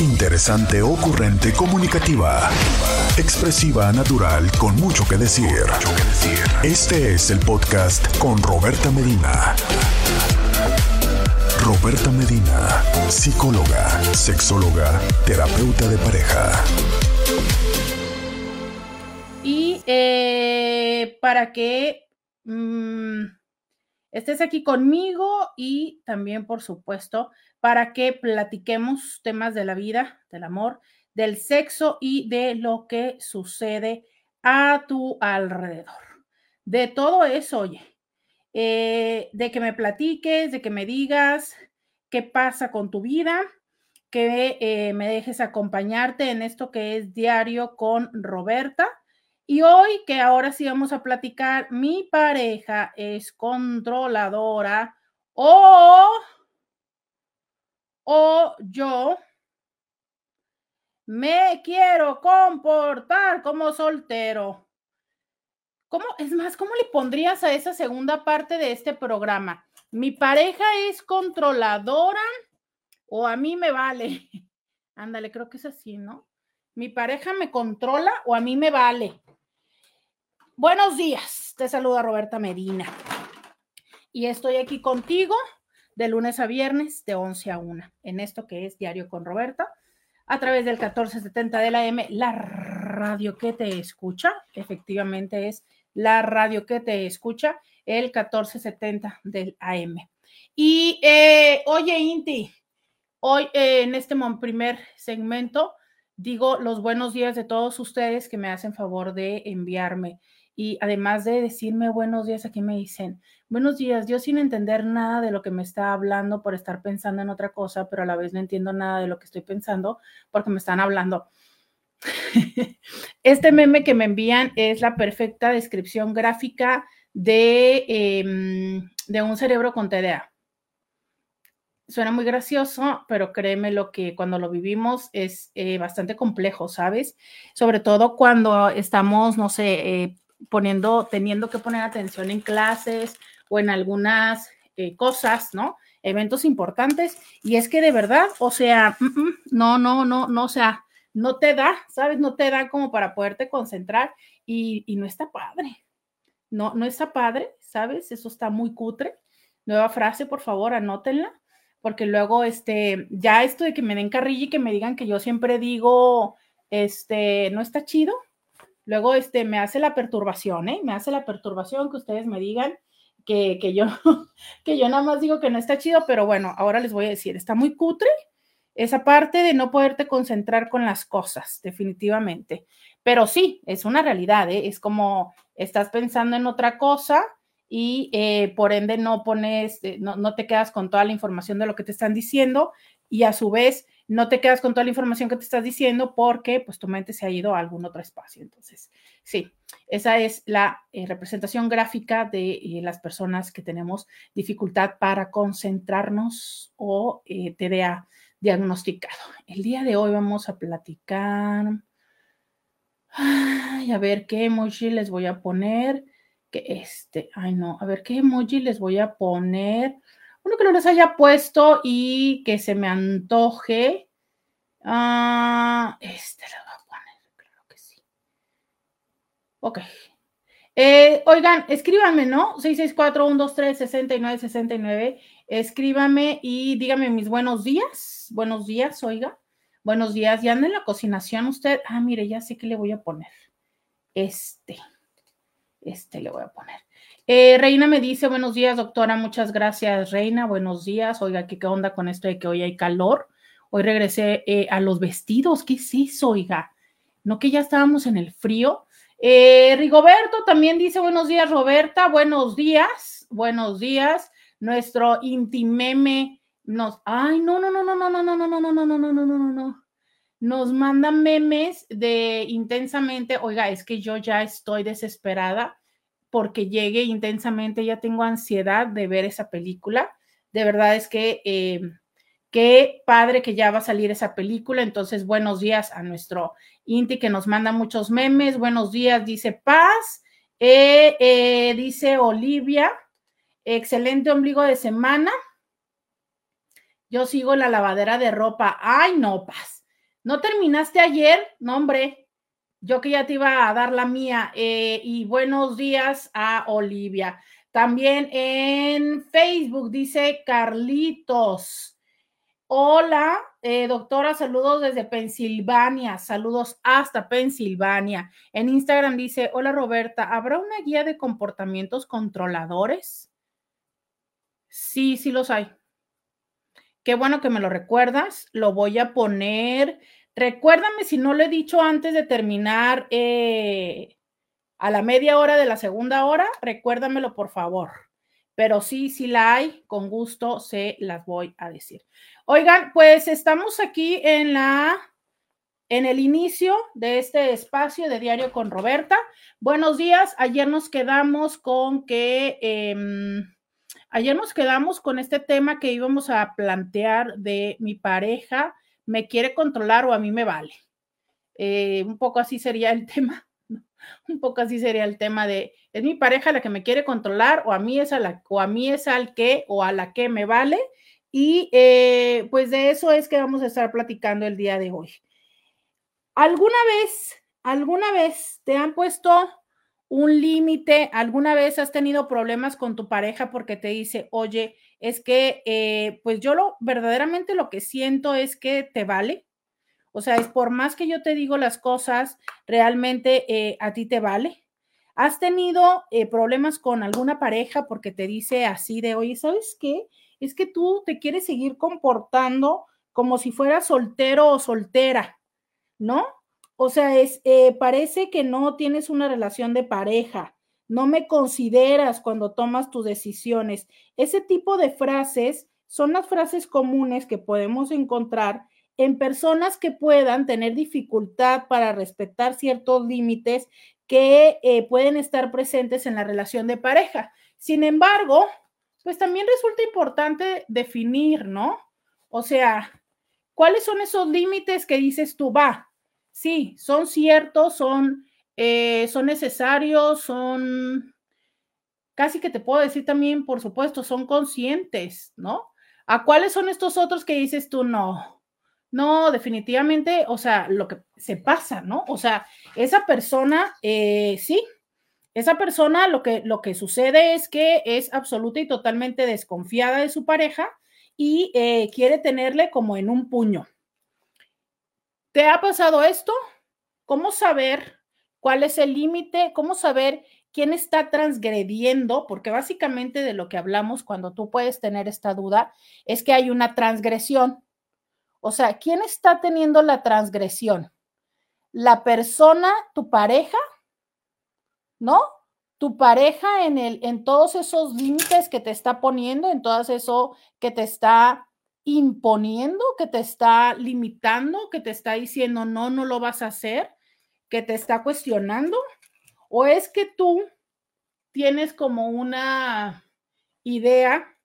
Interesante, ocurrente, comunicativa. Expresiva, natural, con mucho que decir. Este es el podcast con Roberta Medina. Roberta Medina, psicóloga, sexóloga, terapeuta de pareja. Y eh, para que mm, estés aquí conmigo y también, por supuesto, para que platiquemos temas de la vida, del amor, del sexo y de lo que sucede a tu alrededor. De todo eso, oye, eh, de que me platiques, de que me digas qué pasa con tu vida, que eh, me dejes acompañarte en esto que es diario con Roberta. Y hoy, que ahora sí vamos a platicar, mi pareja es controladora o o yo me quiero comportar como soltero. ¿Cómo? Es más, ¿cómo le pondrías a esa segunda parte de este programa? ¿Mi pareja es controladora o a mí me vale? Ándale, creo que es así, ¿no? ¿Mi pareja me controla o a mí me vale? Buenos días, te saluda Roberta Medina. Y estoy aquí contigo de lunes a viernes de 11 a 1 en esto que es Diario con Roberta a través del 1470 de la M, la radio que te escucha, efectivamente es la radio que te escucha, el 1470 del AM. Y eh, oye, Inti, hoy eh, en este primer segmento digo los buenos días de todos ustedes que me hacen favor de enviarme y además de decirme buenos días, aquí me dicen, buenos días, yo sin entender nada de lo que me está hablando por estar pensando en otra cosa, pero a la vez no entiendo nada de lo que estoy pensando porque me están hablando. Este meme que me envían es la perfecta descripción gráfica de, em, de un cerebro con TDA. Suena muy gracioso, pero créeme lo que cuando lo vivimos es eh, bastante complejo, ¿sabes? Sobre todo cuando estamos, no sé, eh, poniendo, teniendo que poner atención en clases o en algunas eh, cosas, ¿no? Eventos importantes. Y es que de verdad, o sea, no, no, no, no, o sea, no te da, ¿sabes? No te da como para poderte concentrar y, y no está padre. No, no está padre, ¿sabes? Eso está muy cutre. Nueva frase, por favor, anótenla, porque luego, este, ya esto de que me den carrilla y que me digan que yo siempre digo, este, no está chido, Luego, este, me hace la perturbación, ¿eh? Me hace la perturbación que ustedes me digan que, que, yo, que yo nada más digo que no está chido, pero bueno, ahora les voy a decir, está muy cutre esa parte de no poderte concentrar con las cosas, definitivamente. Pero sí, es una realidad, ¿eh? Es como estás pensando en otra cosa y eh, por ende no pones, eh, no, no te quedas con toda la información de lo que te están diciendo y a su vez no te quedas con toda la información que te estás diciendo porque pues tu mente se ha ido a algún otro espacio. Entonces, sí, esa es la eh, representación gráfica de eh, las personas que tenemos dificultad para concentrarnos o eh, TDA diagnosticado. El día de hoy vamos a platicar. Ay, a ver qué emoji les voy a poner. Que este, ay no, a ver qué emoji les voy a poner uno que no les haya puesto y que se me antoje. Ah, este lo voy a poner, claro que sí. Ok. Eh, oigan, escríbanme, ¿no? 664-123-6969. Escríbanme y díganme mis buenos días. Buenos días, oiga. Buenos días. ¿Ya anda en la cocinación usted? Ah, mire, ya sé que le voy a poner. Este. Este le voy a poner. Eh, Reina me dice, buenos días, doctora, muchas gracias, Reina, buenos días. Oiga, ¿qué, onda con esto de que hoy hay calor? Hoy regresé eh, a los vestidos, ¿qué es eso, oiga? No que ya estábamos en el frío. Eh, Rigoberto también dice, buenos días, Roberta, buenos días, buenos días. Nuestro intimeme nos, ay, no, no, no, no, no, no, no, no, no, no, no, no, no, no, no, no. Nos manda memes de intensamente, oiga, es que yo ya estoy desesperada porque llegue intensamente, ya tengo ansiedad de ver esa película. De verdad es que eh, qué padre que ya va a salir esa película. Entonces, buenos días a nuestro Inti que nos manda muchos memes. Buenos días, dice Paz. Eh, eh, dice Olivia, excelente ombligo de semana. Yo sigo la lavadera de ropa. Ay, no, Paz. ¿No terminaste ayer? No, hombre, yo que ya te iba a dar la mía. Eh, y buenos días a Olivia. También en Facebook dice Carlitos. Hola, eh, doctora, saludos desde Pensilvania, saludos hasta Pensilvania. En Instagram dice, hola Roberta, ¿habrá una guía de comportamientos controladores? Sí, sí los hay. Qué bueno que me lo recuerdas, lo voy a poner. Recuérdame si no lo he dicho antes de terminar eh, a la media hora de la segunda hora, recuérdamelo por favor. Pero sí, sí la hay, con gusto se las voy a decir. Oigan, pues estamos aquí en la en el inicio de este espacio de Diario con Roberta. Buenos días. Ayer nos quedamos con que em, ayer nos quedamos con este tema que íbamos a plantear de mi pareja me quiere controlar o a mí me vale. Eh, un poco así sería el tema un poco así sería el tema de, es mi pareja la que me quiere controlar o a mí es a la, o a mí es al que o a la que me vale. Y eh, pues de eso es que vamos a estar platicando el día de hoy. ¿Alguna vez, alguna vez te han puesto un límite? ¿Alguna vez has tenido problemas con tu pareja porque te dice, oye, es que eh, pues yo lo verdaderamente lo que siento es que te vale? O sea, es por más que yo te digo las cosas, realmente eh, a ti te vale. ¿Has tenido eh, problemas con alguna pareja porque te dice así de, oye, ¿sabes qué? Es que tú te quieres seguir comportando como si fueras soltero o soltera, ¿no? O sea, es, parece que no tienes una relación de pareja, no me consideras cuando tomas tus decisiones. Ese tipo de frases son las frases comunes que podemos encontrar en personas que puedan tener dificultad para respetar ciertos límites que eh, pueden estar presentes en la relación de pareja. Sin embargo, pues también resulta importante definir, ¿no? O sea, ¿cuáles son esos límites que dices tú, va? Sí, son ciertos, son, eh, son necesarios, son, casi que te puedo decir también, por supuesto, son conscientes, ¿no? ¿A cuáles son estos otros que dices tú, no? No, definitivamente, o sea, lo que se pasa, ¿no? O sea, esa persona, eh, sí, esa persona lo que, lo que sucede es que es absoluta y totalmente desconfiada de su pareja y eh, quiere tenerle como en un puño. ¿Te ha pasado esto? ¿Cómo saber cuál es el límite? ¿Cómo saber quién está transgrediendo? Porque básicamente de lo que hablamos cuando tú puedes tener esta duda es que hay una transgresión. O sea, ¿quién está teniendo la transgresión? ¿La persona, tu pareja? ¿No? Tu pareja en, el, en todos esos límites que te está poniendo, en todo eso que te está imponiendo, que te está limitando, que te está diciendo no, no lo vas a hacer, que te está cuestionando? ¿O es que tú tienes como una idea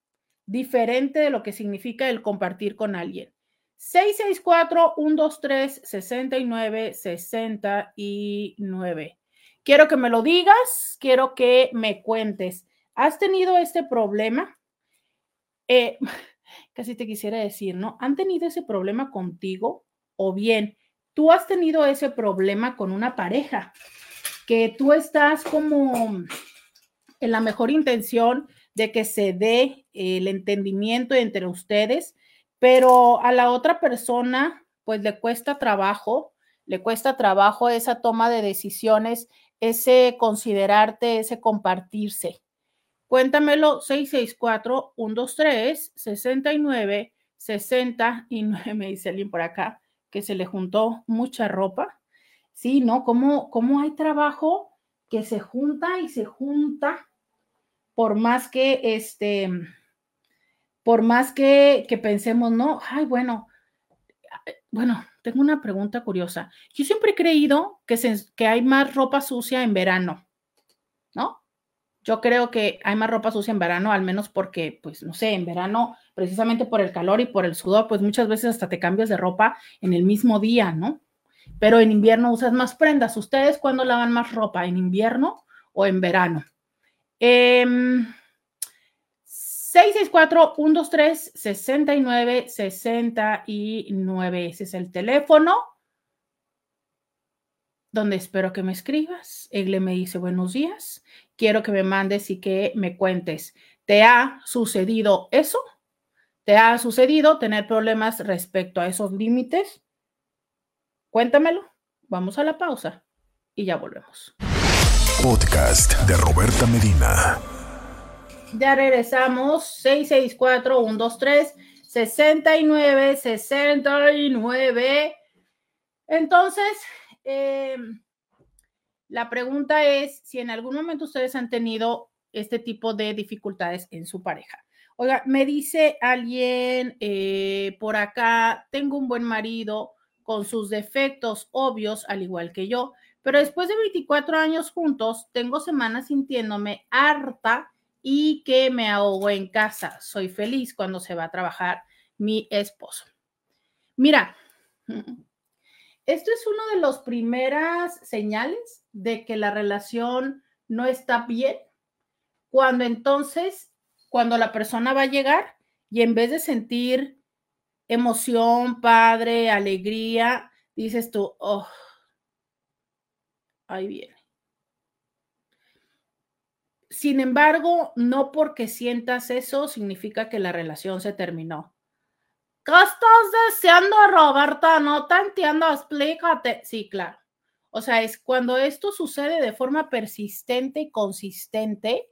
diferente de lo que significa el compartir con alguien? 664-123-69-69. Quiero que me lo digas, quiero que me cuentes. ¿Has tenido este problema? Eh, casi te quisiera decir, ¿no? ¿Han tenido ese problema contigo? O bien, tú has tenido ese problema con una pareja, que tú estás como en la mejor intención de que se dé el entendimiento entre ustedes, pero a la otra persona, pues le cuesta trabajo, le cuesta trabajo esa toma de decisiones, ese considerarte, ese compartirse. Cuéntamelo 664-123-69, 69, me dice alguien por acá, que se le juntó mucha ropa. Sí, ¿no? ¿Cómo, cómo hay trabajo que se junta y se junta por más que este por más que, pensemos, no, ay, bueno, bueno, tengo una pregunta curiosa. Yo siempre he creído que, que hay más ropa sucia en verano, ¿no? Yo creo que hay más ropa sucia en verano, al menos porque, pues, no sé, en verano, precisamente por el calor y por el sudor, pues muchas veces hasta te cambias de ropa en el mismo día, ¿no? Pero en invierno usas más prendas. ¿Ustedes cuándo lavan más ropa? ¿En invierno o en verano? Eh, 664-123-6969. Ese es el teléfono donde espero que me escribas. Egle me dice buenos días. Quiero que me mandes y que me cuentes. ¿Te ha sucedido eso? ¿Te ha sucedido tener problemas respecto a esos límites? Cuéntamelo. Vamos a la pausa y ya volvemos. Podcast de Roberta Medina. Ya regresamos. 664-123-6969. Entonces, eh, la pregunta es si en algún momento ustedes han tenido este tipo de dificultades en su pareja. Oiga, me dice alguien eh, por acá, tengo un buen marido con sus defectos obvios, al igual que yo, pero después de 24 años juntos, tengo semanas sintiéndome harta y que me ahogo en casa. Soy feliz cuando se va a trabajar mi esposo. Mira, esto es una de las primeras señales de que la relación no está bien, cuando entonces, cuando la persona va a llegar y en vez de sentir emoción, padre, alegría, dices tú, oh, ahí viene. Sin embargo, no porque sientas eso significa que la relación se terminó. ¿Qué estás deseando, Roberta? No te entiendo, explícate. Sí, claro. O sea, es cuando esto sucede de forma persistente y consistente,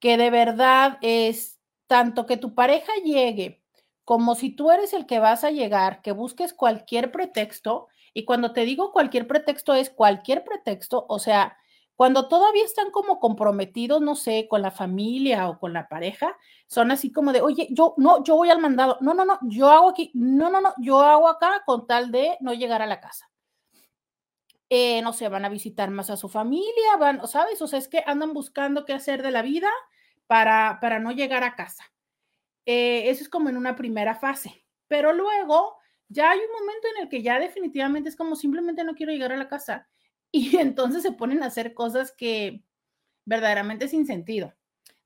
que de verdad es tanto que tu pareja llegue como si tú eres el que vas a llegar, que busques cualquier pretexto. Y cuando te digo cualquier pretexto es cualquier pretexto, o sea, cuando todavía están como comprometidos, no sé, con la familia o con la pareja, son así como de, oye, yo no, yo voy al mandado, no, no, no, yo hago aquí, no, no, no, yo hago acá con tal de no llegar a la casa. Eh, no sé, van a visitar más a su familia, van, ¿sabes? O sea, es que andan buscando qué hacer de la vida para, para no llegar a casa. Eh, eso es como en una primera fase, pero luego ya hay un momento en el que ya definitivamente es como simplemente no quiero llegar a la casa y entonces se ponen a hacer cosas que verdaderamente sin sentido.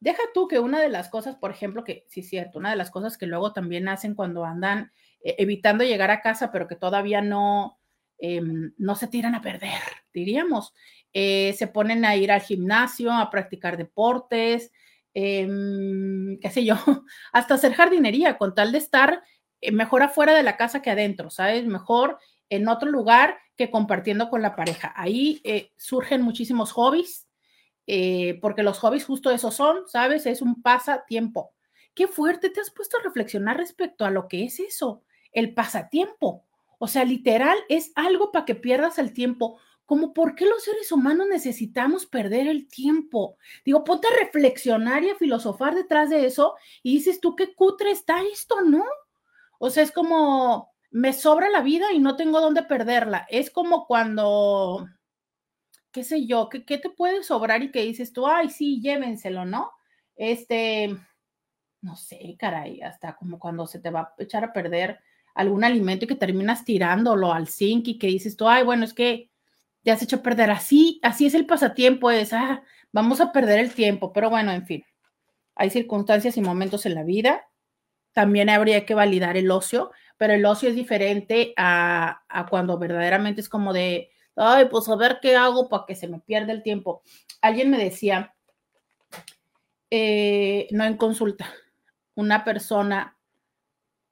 Deja tú que una de las cosas, por ejemplo, que sí es cierto, una de las cosas que luego también hacen cuando andan eh, evitando llegar a casa, pero que todavía no, em, no se tiran a perder, diríamos, eh, se ponen a ir al gimnasio, a practicar deportes, em, qué sé yo, hasta hacer jardinería, con tal de estar eh, mejor afuera de la casa que adentro, ¿sabes? Mejor en otro lugar que compartiendo con la pareja. Ahí eh, surgen muchísimos hobbies, porque los hobbies justo esos son, ¿sabes? Es un pasatiempo. Qué fuerte te has puesto a reflexionar respecto a lo que es eso, el pasatiempo. O sea, literal es algo para que pierdas el tiempo. Como por qué los seres humanos necesitamos perder el tiempo. Digo, ponte a reflexionar y a filosofar detrás de eso y dices tú qué cutre está esto, ¿no? O sea, es como, me sobra la vida y no tengo dónde perderla. Es como cuando, qué sé yo, ¿qué, te puede sobrar y que dices tú, ay, sí, llévenselo, ¿no? Este, no sé, caray, hasta como cuando se te va a echar a perder algún alimento y que terminas tirándolo al zinc y que dices tú, ay, bueno, es que te has hecho a perder así, así es el pasatiempo, es, ah, vamos a perder el tiempo, pero bueno, en fin, hay circunstancias y momentos en la vida. También habría que validar el ocio, pero el ocio es diferente a, cuando verdaderamente es como de, ay, pues a ver qué hago para que se me pierda el tiempo. Alguien me decía, eh, no en consulta, una persona,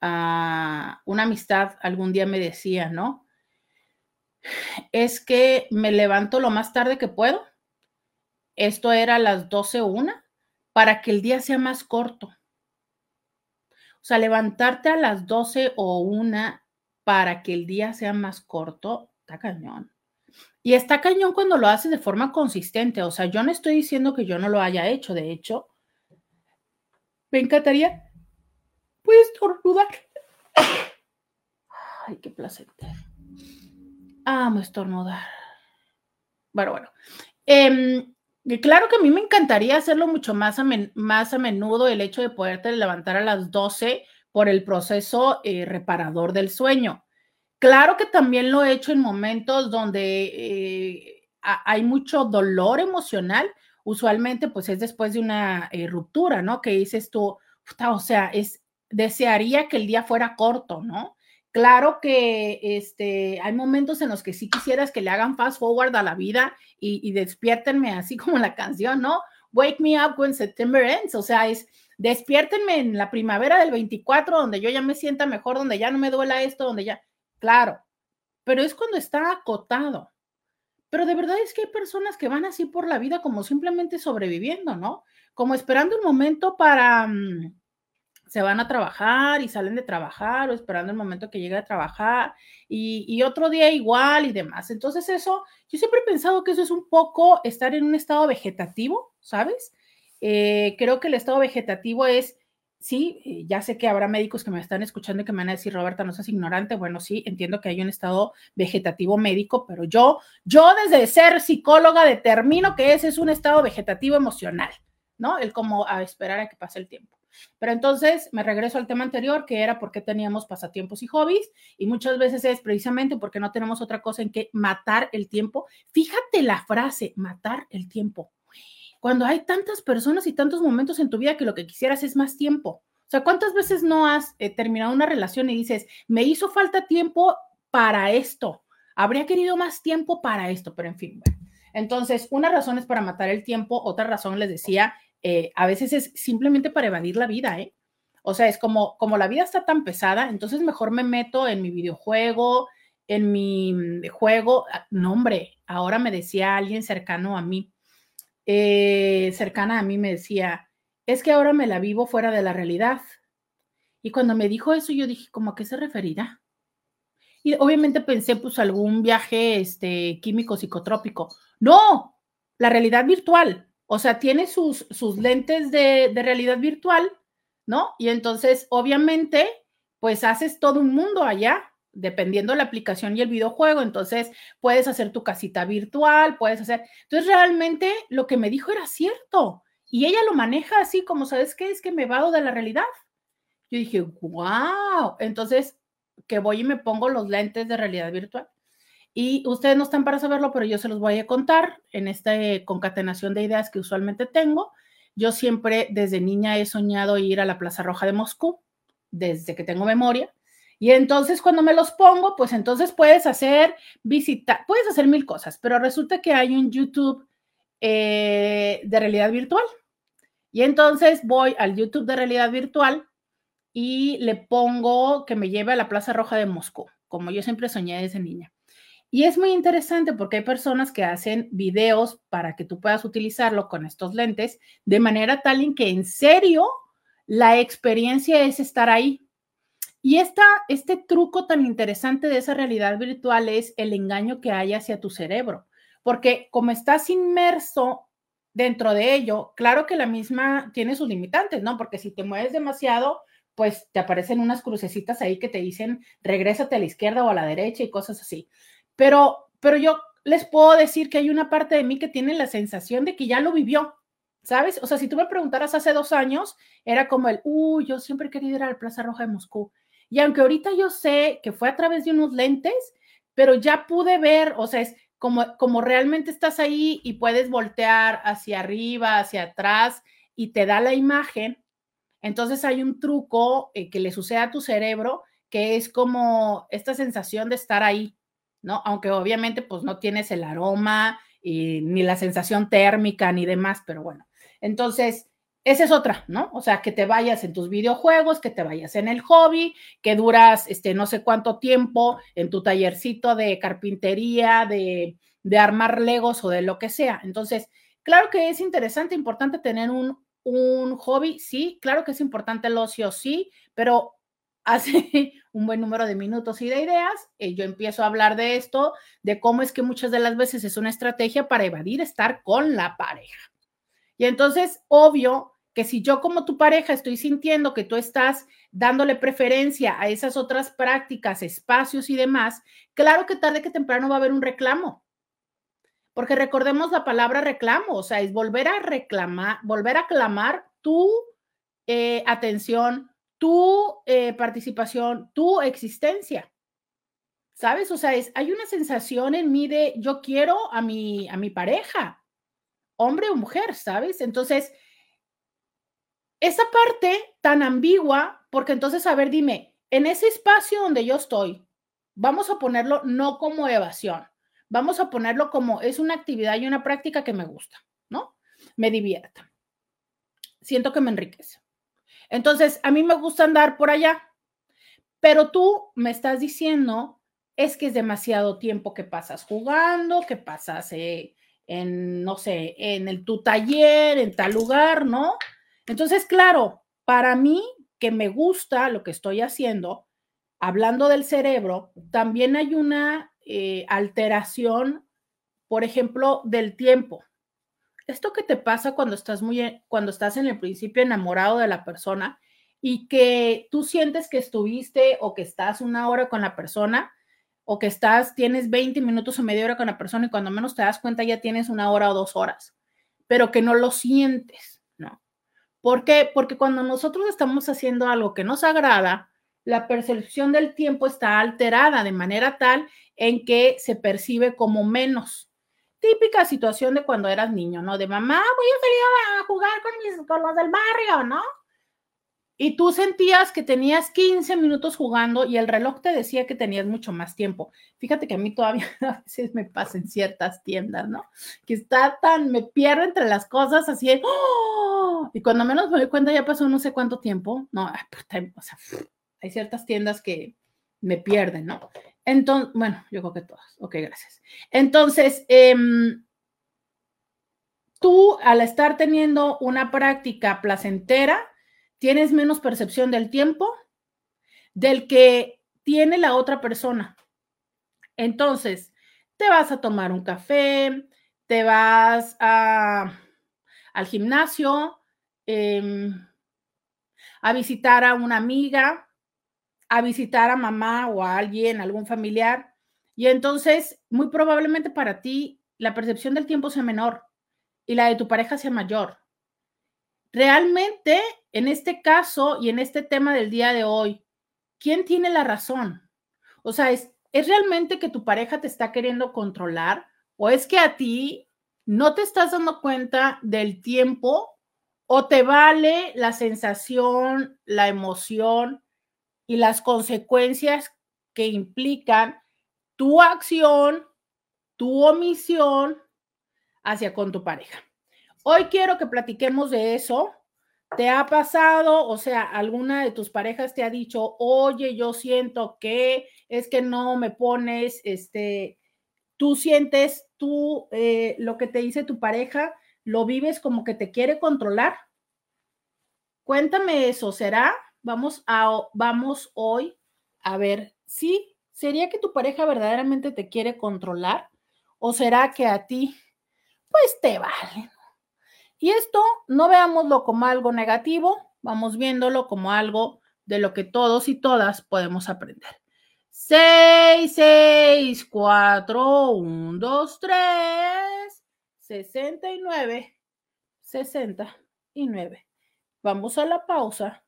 ah, una amistad algún día me decía, ¿no? Es que me levanto lo más tarde que puedo. Esto era a las 12 o una, para que el día sea más corto. O sea, levantarte a las 12 o una para que el día sea más corto, está cañón. Y está cañón cuando lo haces de forma consistente. O sea, yo no estoy diciendo que yo no lo haya hecho. De hecho, me encantaría. Puedes estornudar. Ay, qué placentero. Amo estornudar. Bueno, bueno. Eh, claro que a mí me encantaría hacerlo mucho más a, más a menudo, el hecho de poderte levantar a las 12 por el proceso eh, reparador del sueño. Claro que también lo he hecho en momentos donde eh, hay mucho dolor emocional. Usualmente, pues es después de una eh, ruptura, ¿no? Que dices tú, o sea, es, desearía que el día fuera corto, ¿no? Claro que este, hay momentos en los que sí quisieras que le hagan fast forward a la vida y, y despiértenme así como la canción, ¿no? Wake me up when September ends, o sea, es despiértenme en la primavera del 24, donde yo ya me sienta mejor, donde ya no me duela esto, donde ya, claro, pero es cuando está acotado. Pero de verdad es que hay personas que van así por la vida como simplemente sobreviviendo, ¿no? Como esperando un momento para, mm, se van a trabajar y salen de trabajar o esperando el momento que llegue a trabajar y, otro día igual y demás. Entonces eso, yo siempre he pensado que eso es un poco estar en un estado vegetativo, ¿sabes? Eh, creo que el estado vegetativo es, sí, eh, ya sé que habrá médicos que me están escuchando y que me van a decir, Roberta, no seas ignorante. Bueno, sí, entiendo que hay un estado vegetativo médico, pero yo, yo desde ser psicóloga determino que ese es un estado vegetativo emocional, ¿no? El como a esperar a que pase el tiempo. Pero entonces me regreso al tema anterior, que era por qué teníamos pasatiempos y hobbies, y muchas veces es precisamente porque no tenemos otra cosa en que matar el tiempo. Fíjate la frase, matar el tiempo. Cuando hay tantas personas y tantos momentos en tu vida que lo que quisieras es más tiempo. O sea, ¿cuántas veces no has eh, terminado una relación y dices, me hizo falta tiempo para esto? Habría querido más tiempo para esto, pero en fin. Entonces, una razón es para matar el tiempo, otra razón les decía eh, a veces es simplemente para evadir la vida, ¿eh? O sea, es como, como la vida está tan pesada, entonces mejor me meto en mi videojuego, en mi mm, juego. Ah, no, hombre, ahora me decía alguien cercano a mí, eh, cercana a mí me decía, es que ahora me la vivo fuera de la realidad. Y cuando me dijo eso, yo dije, ¿cómo a qué se referirá? Y obviamente pensé, pues, algún viaje este, químico psicotrópico. No, la realidad virtual. O sea, tiene sus, sus lentes de, realidad virtual, ¿no? Y entonces, obviamente, pues haces todo un mundo allá, dependiendo de la aplicación y el videojuego. Entonces, puedes hacer tu casita virtual, puedes hacer. Entonces, realmente lo que me dijo era cierto. Y ella lo maneja así como, ¿sabes qué? Es que me vado de la realidad. Yo dije, wow. Entonces, que voy y me pongo los lentes de realidad virtual. Y ustedes no están para saberlo, pero yo se los voy a contar en esta concatenación de ideas que usualmente tengo. Yo siempre desde niña he soñado ir a la Plaza Roja de Moscú, desde que tengo memoria. Y entonces cuando me los pongo, pues entonces puedes hacer visita, puedes hacer mil cosas, pero resulta que hay un YouTube eh, de realidad virtual. Y entonces voy al YouTube de realidad virtual y le pongo que me lleve a la Plaza Roja de Moscú, como yo siempre soñé desde niña. Y es muy interesante porque hay personas que hacen videos para que tú puedas utilizarlo con estos lentes de manera tal en que en serio la experiencia es estar ahí. Y esta, este truco tan interesante de esa realidad virtual es el engaño que hay hacia tu cerebro, porque como estás inmerso dentro de ello, claro que la misma tiene sus limitantes, ¿no? Porque si te mueves demasiado, pues te aparecen unas crucecitas ahí que te dicen regrésate a la izquierda o a la derecha y cosas así. Pero, pero yo les puedo decir que hay una parte de mí que tiene la sensación de que ya lo vivió, ¿sabes? O sea, si tú me preguntaras hace dos años, era como el, uy, yo siempre he querido ir a la Plaza Roja de Moscú. Y aunque ahorita yo sé que fue a través de unos lentes, pero ya pude ver, o sea, es como, como realmente estás ahí y puedes voltear hacia arriba, hacia atrás y te da la imagen. Entonces hay un truco eh, que le sucede a tu cerebro que es como esta sensación de estar ahí, ¿no? Aunque obviamente pues no tienes el aroma y, ni la sensación térmica ni demás, pero bueno. Entonces, esa es otra, ¿no? O sea, que te vayas en tus videojuegos, que te vayas en el hobby, que duras este no sé cuánto tiempo en tu tallercito de carpintería, de, de armar legos o de lo que sea. Entonces, claro que es interesante, importante tener un, un hobby, sí, claro que es importante el ocio, sí, pero hace un buen número de minutos y de ideas, eh, yo empiezo a hablar de esto, de cómo es que muchas de las veces es una estrategia para evadir estar con la pareja. Y entonces, obvio que si yo como tu pareja estoy sintiendo que tú estás dándole preferencia a esas otras prácticas, espacios y demás, claro que tarde que temprano va a haber un reclamo. Porque recordemos la palabra reclamo, o sea, es volver a reclamar, volver a clamar tu eh, atención, tu eh, participación, tu existencia. ¿Sabes? O sea, es, hay una sensación en mí de yo quiero a mi, a mi pareja, hombre o mujer, ¿sabes? Entonces, esa parte tan ambigua, porque entonces, a ver, dime, en ese espacio donde yo estoy, vamos a ponerlo no como evasión, vamos a ponerlo como es una actividad y una práctica que me gusta, ¿no? Me divierta. Siento que me enriquece. Entonces, a mí me gusta andar por allá, pero tú me estás diciendo es que es demasiado tiempo que pasas jugando, que pasas eh, en, no sé, en el, tu taller, en tal lugar, ¿no? Entonces, claro, para mí que me gusta lo que estoy haciendo, hablando del cerebro, también hay una eh, alteración, por ejemplo, del tiempo. Esto que te pasa cuando estás muy, cuando estás en el principio enamorado de la persona y que tú sientes que estuviste o que estás una hora con la persona o que estás, tienes 20 minutos o media hora con la persona y cuando menos te das cuenta ya tienes una hora o dos horas, pero que no lo sientes, ¿no? ¿Por qué? Porque cuando nosotros estamos haciendo algo que nos agrada, la percepción del tiempo está alterada de manera tal en que se percibe como menos. Típica situación de cuando eras niño, ¿no? De mamá, voy a a jugar con, mis, con los del barrio, ¿no? y tú sentías que tenías 15 minutos jugando y el reloj te decía que tenías mucho más tiempo. Fíjate que a mí todavía a veces me pasa en ciertas tiendas, ¿no? Que está tan, me pierdo entre las cosas así, ¡oh! y cuando menos me doy cuenta ya pasó no sé cuánto tiempo, no, o sea, hay ciertas tiendas que me pierden, ¿no? Entonces, bueno, yo creo que todas, ok, gracias. Entonces, em, tú al estar teniendo una práctica placentera, tienes menos percepción del tiempo del que tiene la otra persona. Entonces, te vas a tomar un café, te vas al gimnasio, em, a visitar a una amiga, a visitar a mamá o a alguien, algún familiar. Y entonces, muy probablemente para ti, la percepción del tiempo sea menor y la de tu pareja sea mayor. Realmente, en este caso y en este tema del día de hoy, ¿quién tiene la razón? O sea, ¿es, ¿es realmente que tu pareja te está queriendo controlar o es que a ti no te estás dando cuenta del tiempo o te vale la sensación, la emoción y las consecuencias que implican tu acción, tu omisión hacia con tu pareja? Hoy quiero que platiquemos de eso. ¿Te ha pasado? O sea, alguna de tus parejas te ha dicho, oye, yo siento que es que no me pones, este, tú sientes, tú, eh, lo que te dice tu pareja, lo vives como que te quiere controlar. Cuéntame eso, ¿será? Vamos a, vamos hoy a ver, ¿sí? ¿Sería que tu pareja verdaderamente te quiere controlar? ¿O será que a ti, pues te vale, y esto no veámoslo como algo negativo, vamos viéndolo como algo de lo que todos y todas podemos aprender. 6, 6, 4, 1, 2, 3, 69, 69. Vamos a la pausa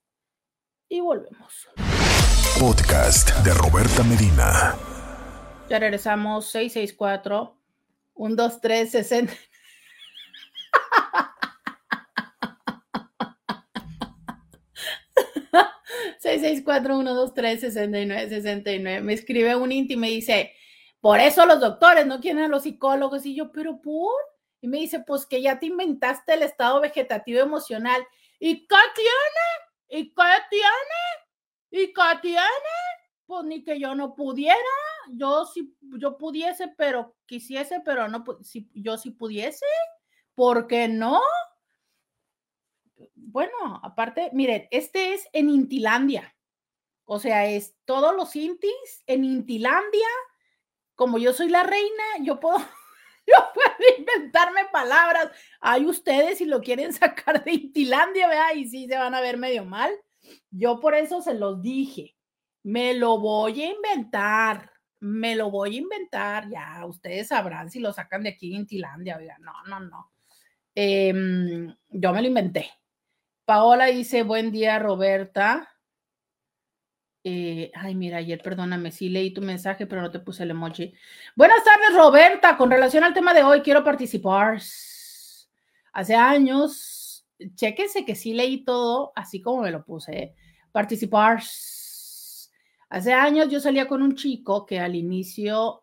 y volvemos. Podcast de Roberta Medina. Ya regresamos 664 1, 2, 3, 60. 664-123-6969. Me escribe un íntimo y me dice, por eso los doctores no quieren a los psicólogos. Y yo, pero por. Y me dice, pues que ya te inventaste el estado vegetativo emocional. ¿Y qué tiene? ¿Y qué tiene? ¿Y qué tiene? Pues ni que yo no pudiera. Yo si yo pudiese, pero quisiese, pero no, si yo si pudiese. ¿Por qué no? bueno, aparte, miren, este es en Intilandia. O sea, es todos los intis en Intilandia. Como yo soy la reina, yo puedo, yo puedo inventarme palabras. Hay ustedes si lo quieren sacar de Intilandia, vea, y sí se van a ver medio mal. Yo por eso se los dije. Me lo voy a inventar. Me lo voy a inventar. Ya, ustedes sabrán si lo sacan de aquí de Intilandia. Oiga, no, no, no. Em, yo me lo inventé. Paola dice, buen día, Roberta. Eh, ay, mira, ayer, perdóname, sí leí tu mensaje, pero no te puse el emoji. Buenas tardes, Roberta. Con relación al tema de hoy, quiero participar. Hace años chéquense que sí leí todo así como me lo puse. Participar. Hace años yo salía con un chico que al inicio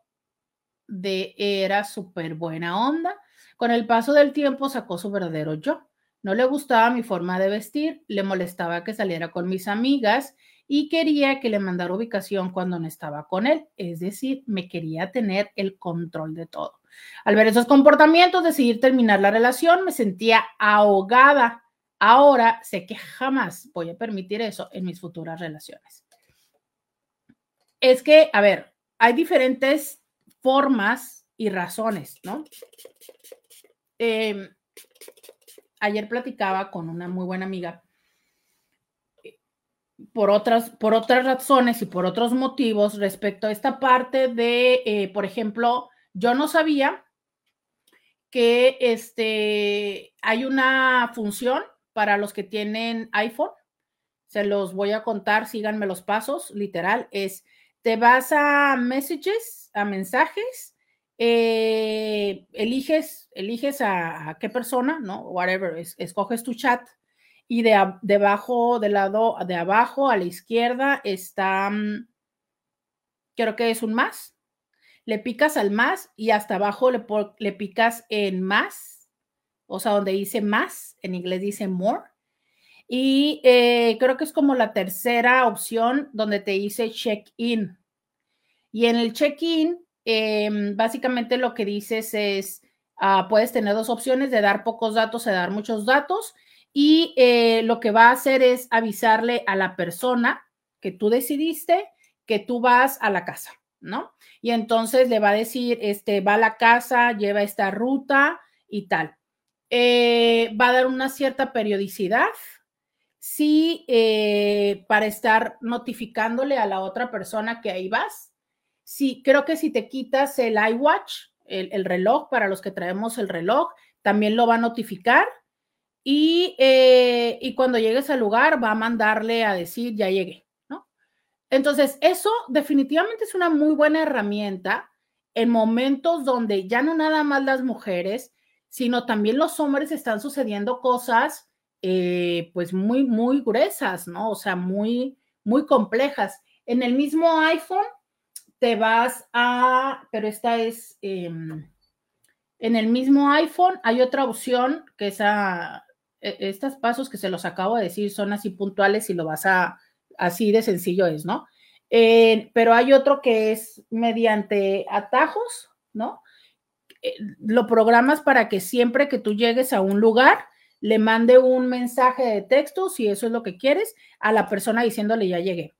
de era súper buena onda. Con el paso del tiempo sacó su verdadero yo. No le gustaba mi forma de vestir, le molestaba que saliera con mis amigas y quería que le mandara ubicación cuando no estaba con él. Es decir, me quería tener el control de todo. Al ver esos comportamientos, decidí terminar la relación, me sentía ahogada. Ahora sé que jamás voy a permitir eso en mis futuras relaciones. Es que, a ver, hay diferentes formas y razones, ¿no? Em, ayer platicaba con una muy buena amiga por otras, por otras razones y por otros motivos respecto a esta parte de, eh, por ejemplo, yo no sabía que este, hay una función para los que tienen iPhone. Se los voy a contar, síganme los pasos, literal, es, te vas a messages, a mensajes, eh, eliges, eliges a, qué persona, ¿no? Whatever, escoges tu chat y de debajo, del lado de abajo a la izquierda está, mm, creo que es un más, le picas al más y hasta abajo le, le picas en más, o sea, donde dice más, en inglés dice more. Y eh, creo que es como la tercera opción donde te dice check-in. Y en el check-in, em, básicamente lo que dices es, ah, puedes tener dos opciones de dar pocos datos o dar muchos datos. Y eh, lo que va a hacer es avisarle a la persona que tú decidiste que tú vas a la casa, ¿no? y entonces le va a decir, este, va a la casa, lleva esta ruta y tal. Eh, va a dar una cierta periodicidad, sí, eh, para estar notificándole a la otra persona que ahí vas. Sí, creo que si te quitas el iWatch, el, el reloj, para los que traemos el reloj, también lo va a notificar. Y, eh, y cuando llegues al lugar, va a mandarle a decir, ya llegué. Entonces, eso definitivamente es una muy buena herramienta en momentos donde ya no nada más las mujeres, sino también los hombres están sucediendo cosas eh, pues muy, muy gruesas, ¿no? O sea, muy, muy complejas. En el mismo iPhone te vas a, pero esta es, em, en el mismo iPhone hay otra opción que es a, e, estos pasos que se los acabo de decir son así puntuales y lo vas a, así de sencillo es, ¿no? Pero hay otro que es mediante atajos, ¿no? Eh, lo programas para que siempre que tú llegues a un lugar, le mande un mensaje de texto, si eso es lo que quieres, a la persona diciéndole ya llegué.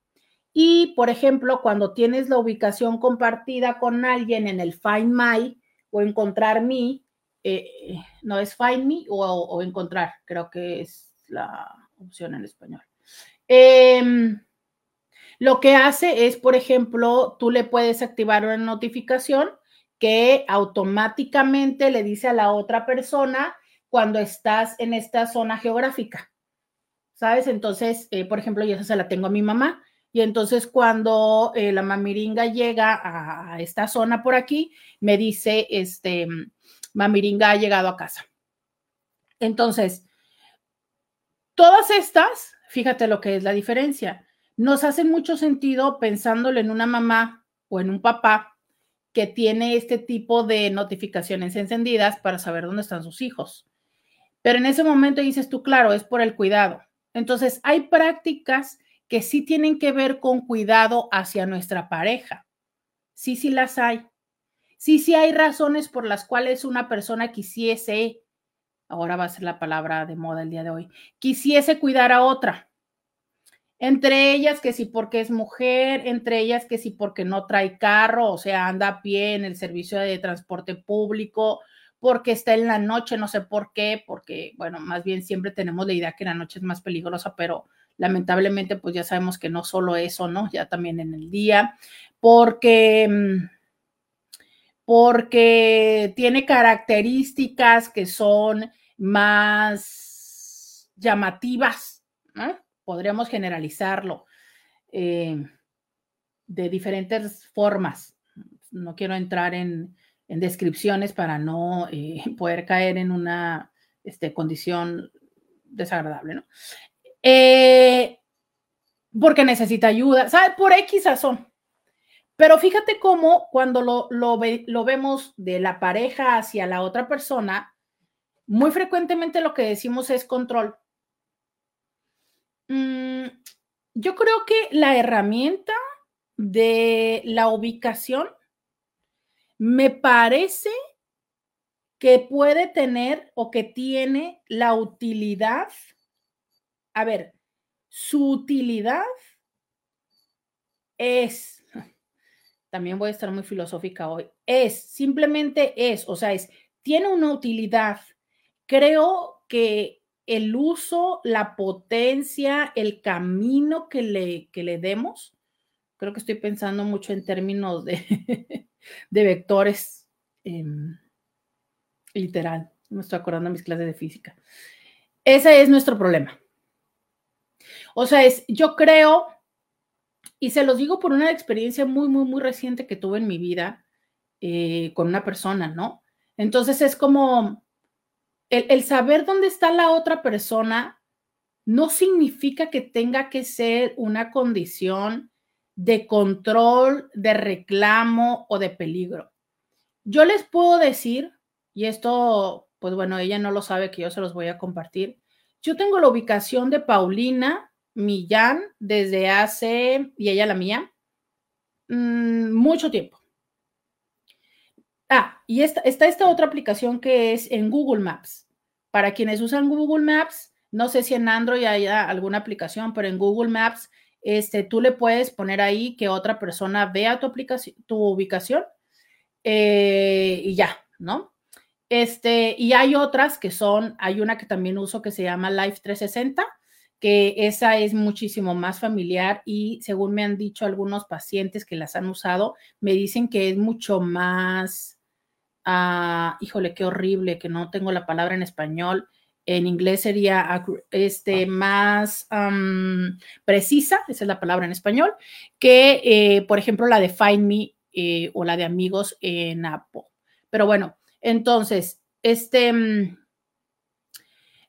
Y, por ejemplo, cuando tienes la ubicación compartida con alguien en el Find My o Encontrar Me, eh, no es Find Me o, Encontrar, creo que es la opción en español. Eh, lo que hace es, por ejemplo, tú le puedes activar una notificación que automáticamente le dice a la otra persona cuando estás en esta zona geográfica. ¿Sabes? Entonces, eh, por ejemplo, yo esa se la tengo a mi mamá. Y entonces cuando eh, la mamiringa llega a esta zona por aquí, me dice, este, mamiringa ha llegado a casa. Entonces, todas estas, fíjate lo que es la diferencia nos hace mucho sentido pensándolo en una mamá o en un papá que tiene este tipo de notificaciones encendidas para saber dónde están sus hijos. Pero en ese momento dices tú, claro, es por el cuidado. Entonces, hay prácticas que sí tienen que ver con cuidado hacia nuestra pareja. Sí, sí las hay. Sí, sí hay razones por las cuales una persona quisiese, ahora va a ser la palabra de moda el día de hoy, quisiese cuidar a otra entre ellas que si porque es mujer, entre ellas que si porque no trae carro, o sea, anda a pie en el servicio de transporte público, porque está en la noche, no sé por qué, porque, bueno, más bien siempre tenemos la idea que la noche es más peligrosa, pero lamentablemente pues ya sabemos que no solo eso, ¿no? Ya también en el día, porque mm, porque tiene características que son más llamativas, podríamos generalizarlo eh, de diferentes formas. No quiero entrar en, descripciones para no eh, poder caer en una este, condición desagradable, ¿no? Eh, porque necesita ayuda, ¿sabe? Por X razón. Pero fíjate cómo cuando lo, lo, lo vemos de la pareja hacia la otra persona, muy frecuentemente lo que decimos es control. Mm, yo creo que la herramienta de la ubicación me parece que puede tener o que tiene la utilidad. A ver, su utilidad es, también voy a estar muy filosófica hoy, es, simplemente es, o sea, es, tiene una utilidad. Creo que el uso, la potencia, el camino que le, que le demos, creo que estoy pensando mucho en términos de, de vectores em, literal. Me estoy acordando de mis clases de física. Ese es nuestro problema. O sea, es, yo creo, y se los digo por una experiencia muy, muy, muy reciente que tuve en mi vida eh, con una persona, ¿no? Entonces es como, el, saber dónde está la otra persona no significa que tenga que ser una condición de control, de reclamo o de peligro. Yo les puedo decir, y esto, pues bueno, ella no lo sabe que yo se los voy a compartir. Yo tengo la ubicación de Paulina Millán desde hace, y ella la mía, mm, mucho tiempo. Ah, y está esta otra aplicación que es en Google Maps. Para quienes usan Google Maps, no sé si en Android hay alguna aplicación, pero en Google Maps, este, tú le puedes poner ahí que otra persona vea tu aplicación, tu ubicación eh, y ya, ¿no? Este, y hay otras que son, hay una que también uso que se llama Life 360, que esa es muchísimo más familiar y según me han dicho algunos pacientes que las han usado, me dicen que es mucho más Ah, híjole, qué horrible que no tengo la palabra en español. En inglés sería este, más precisa, esa es la palabra en español, que eh, por ejemplo la de Find Me eh, o la de amigos en Apple. Pero bueno, entonces, este, mm,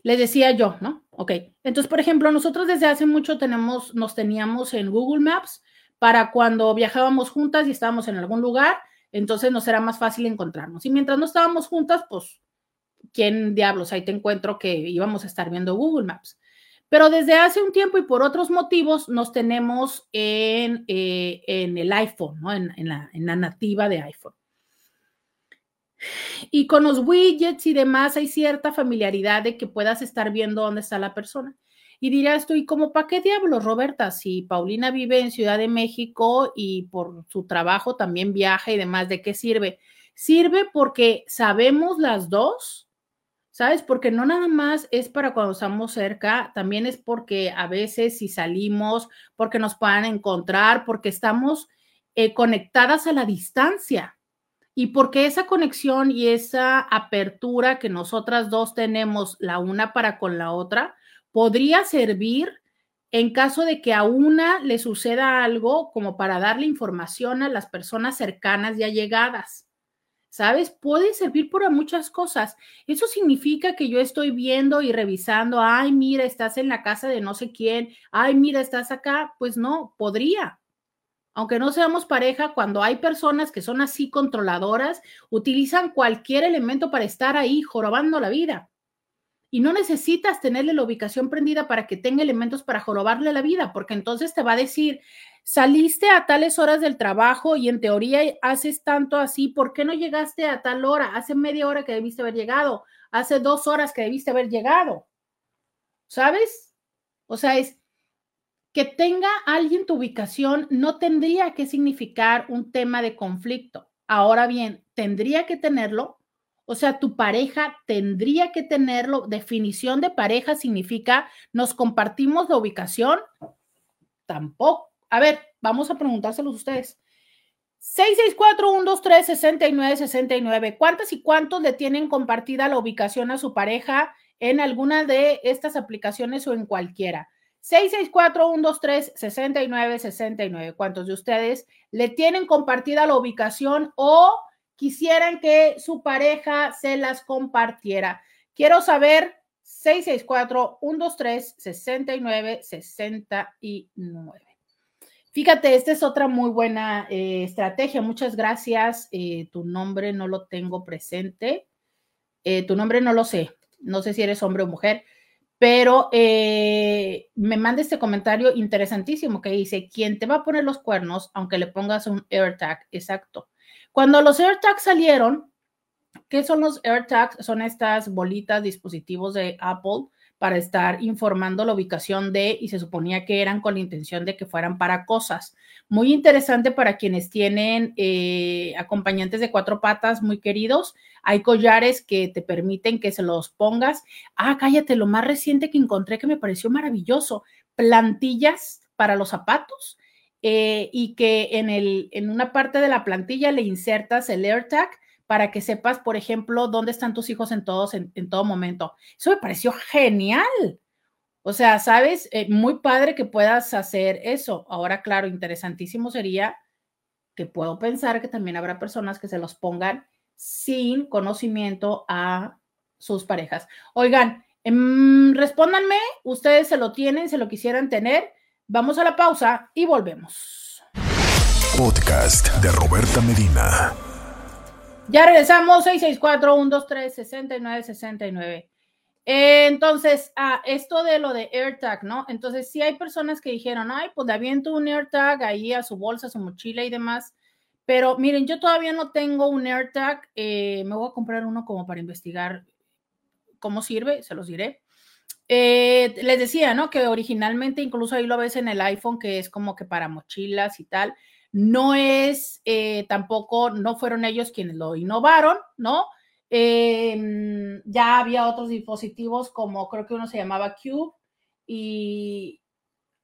le decía yo, ¿no? Ok, entonces, por ejemplo, nosotros desde hace mucho tenemos, nos teníamos en Google Maps para cuando viajábamos juntas y estábamos en algún lugar, entonces nos era más fácil encontrarnos. Y mientras no estábamos juntas, pues, ¿quién diablos? Ahí te encuentro que íbamos a estar viendo Google Maps. Pero desde hace un tiempo y por otros motivos nos tenemos en, eh, en el iPhone, ¿no? En, la, en la nativa de iPhone. Y con los widgets y demás hay cierta familiaridad de que puedas estar viendo dónde está la persona. Y dirás tú, ¿y como para qué diablos, Roberta? Si Paulina vive en Ciudad de México y por su trabajo también viaja y demás, ¿de qué sirve? Sirve porque sabemos las dos, ¿sabes? Porque no nada más es para cuando estamos cerca, también es porque a veces si salimos, porque nos puedan encontrar, porque estamos eh, conectadas a la distancia. Y porque esa conexión y esa apertura que nosotras dos tenemos la una para con la otra, podría servir en caso de que a una le suceda algo como para darle información a las personas cercanas ya llegadas. ¿Sabes? Puede servir para muchas cosas. Eso significa que yo estoy viendo y revisando, ay, mira, estás en la casa de no sé quién, ay, mira, estás acá. Pues no, podría. Aunque no seamos pareja, cuando hay personas que son así controladoras, utilizan cualquier elemento para estar ahí jorobando la vida. Y no necesitas tenerle la ubicación prendida para que tenga elementos para jorobarle la vida, porque entonces te va a decir, saliste a tales horas del trabajo y en teoría haces tanto así, ¿por qué no llegaste a tal hora? Hace media hora que debiste haber llegado, hace dos horas que debiste haber llegado. ¿Sabes? O sea, es que tenga alguien tu ubicación no tendría que significar un tema de conflicto. Ahora bien, tendría que tenerlo o sea, tu pareja tendría que tenerlo. Definición de pareja significa nos compartimos la ubicación. Tampoco. A ver, vamos a preguntárselos ustedes. 664-123-6969. ¿Cuántas y cuántos le tienen compartida la ubicación a su pareja en alguna de estas aplicaciones o en cualquiera? 664-123-6969. ¿Cuántos de ustedes le tienen compartida la ubicación o quisieran que su pareja se las compartiera. Quiero saber 664-123-6969. Fíjate, esta es otra muy buena eh, estrategia. Muchas gracias. Eh, tu nombre no lo tengo presente. Eh, tu nombre no lo sé. No sé si eres hombre o mujer, pero me manda este comentario interesantísimo que dice, ¿quién te va a poner los cuernos aunque le pongas un AirTag? Exacto. Cuando los AirTags salieron, ¿qué son los AirTags? Son estas bolitas, dispositivos de Apple para estar informando la ubicación de, y se suponía que eran con la intención de que fueran para cosas. Muy interesante para quienes tienen eh, acompañantes de cuatro patas muy queridos. Hay collares que te permiten que se los pongas. Ah, cállate, lo más reciente que encontré que me pareció maravilloso, plantillas para los zapatos. Eh, y que en, el, en una parte de la plantilla le insertas el AirTag para que sepas, por ejemplo, dónde están tus hijos en todos, en, todo momento. Eso me pareció genial. O sea, sabes, eh, muy padre que puedas hacer eso. Ahora, claro, interesantísimo sería que puedo pensar que también habrá personas que se los pongan sin conocimiento a sus parejas. Oigan, em, respóndanme, ustedes se lo tienen, se lo quisieran tener. Vamos a la pausa y volvemos. Podcast de Roberta Medina. Ya regresamos, 664-123-6969. Entonces, ah, esto de lo de AirTag, ¿no? Entonces, sí hay personas que dijeron, ay, pues le aviento un AirTag ahí a su bolsa, a su mochila y demás. Pero miren, yo todavía no tengo un AirTag. Eh, me voy a comprar uno como para investigar cómo sirve, se los diré. Eh, les decía, ¿no? Que originalmente incluso ahí lo ves en el iPhone, que es como que para mochilas y tal. No es eh, tampoco, no fueron ellos quienes lo innovaron, ¿no? Em, ya había otros dispositivos como creo que uno se llamaba Cube y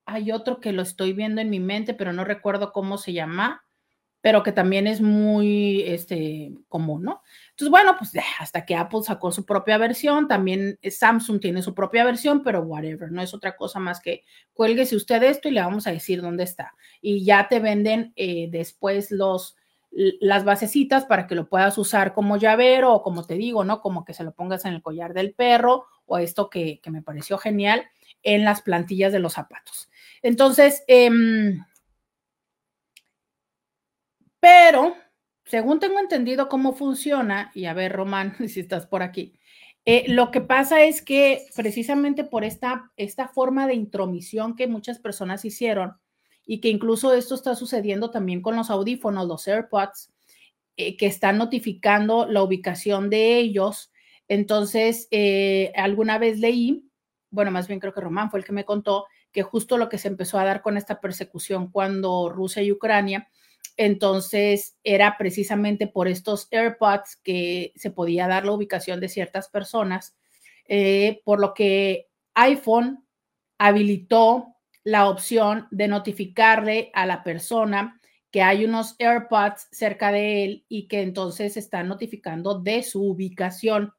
hay otro que lo estoy viendo en mi mente, pero no recuerdo cómo se llama pero que también es muy este, común, ¿no? Entonces, bueno, pues hasta que Apple sacó su propia versión, también Samsung tiene su propia versión, pero whatever, no es otra cosa más que cuélguese usted esto y le vamos a decir dónde está. Y ya te venden eh, después los, las basecitas para que lo puedas usar como llavero o como te digo, ¿no? Como que se lo pongas en el collar del perro o esto que, que me pareció genial en las plantillas de los zapatos. Entonces, eh, pero, según tengo entendido cómo funciona, y a ver, Román, si estás por aquí, eh, lo que pasa es que precisamente por esta, esta forma de intromisión que muchas personas hicieron, y que incluso esto está sucediendo también con los audífonos, los AirPods, eh, que están notificando la ubicación de ellos. Entonces, eh, alguna vez leí, bueno, más bien creo que Román fue el que me contó que justo lo que se empezó a dar con esta persecución cuando Rusia y Ucrania entonces era precisamente por estos AirPods que se podía dar la ubicación de ciertas personas, eh, por lo que iPhone habilitó la opción de notificarle a la persona que hay unos AirPods cerca de él y que entonces está notificando de su ubicación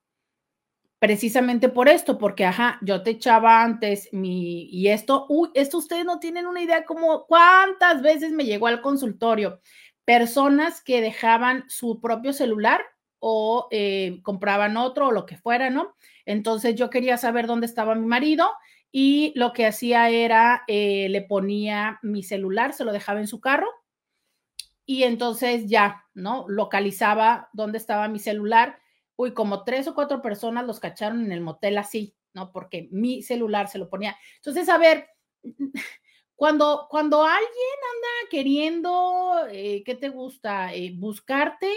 precisamente por esto, porque, ajá, yo te echaba antes mi, y esto, uy, esto ustedes no tienen una idea como cuántas veces me llegó al consultorio. Personas que dejaban su propio celular o eh, compraban otro o lo que fuera, ¿no? Entonces yo quería saber dónde estaba mi marido y lo que hacía era, eh, le ponía mi celular, se lo dejaba en su carro y entonces ya, ¿no? Localizaba dónde estaba mi celular uy, como tres o cuatro personas los cacharon en el motel así, ¿no? Porque mi celular se lo ponía. Entonces, a ver, cuando, cuando alguien anda queriendo, eh, ¿qué te gusta? Eh, buscarte,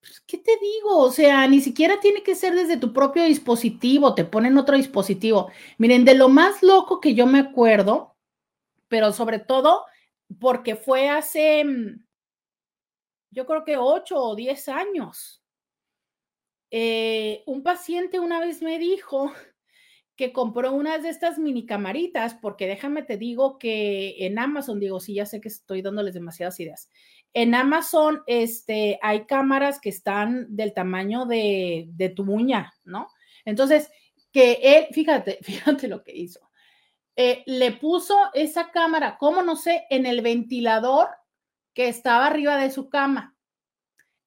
pues, ¿qué te digo? O sea, ni siquiera tiene que ser desde tu propio dispositivo, te ponen otro dispositivo. Miren, de lo más loco que yo me acuerdo, pero sobre todo porque fue hace, mm, yo creo que ocho o diez años eh, un paciente una vez me dijo que compró unas de estas mini camaritas, porque déjame te digo que en Amazon, digo, sí, ya sé que estoy dándoles demasiadas ideas. En Amazon, este, hay cámaras que están del tamaño de, de tu uña, ¿no? Entonces, que él, fíjate, fíjate lo que hizo. Eh, le puso esa cámara, ¿cómo no sé, en el ventilador que estaba arriba de su cama.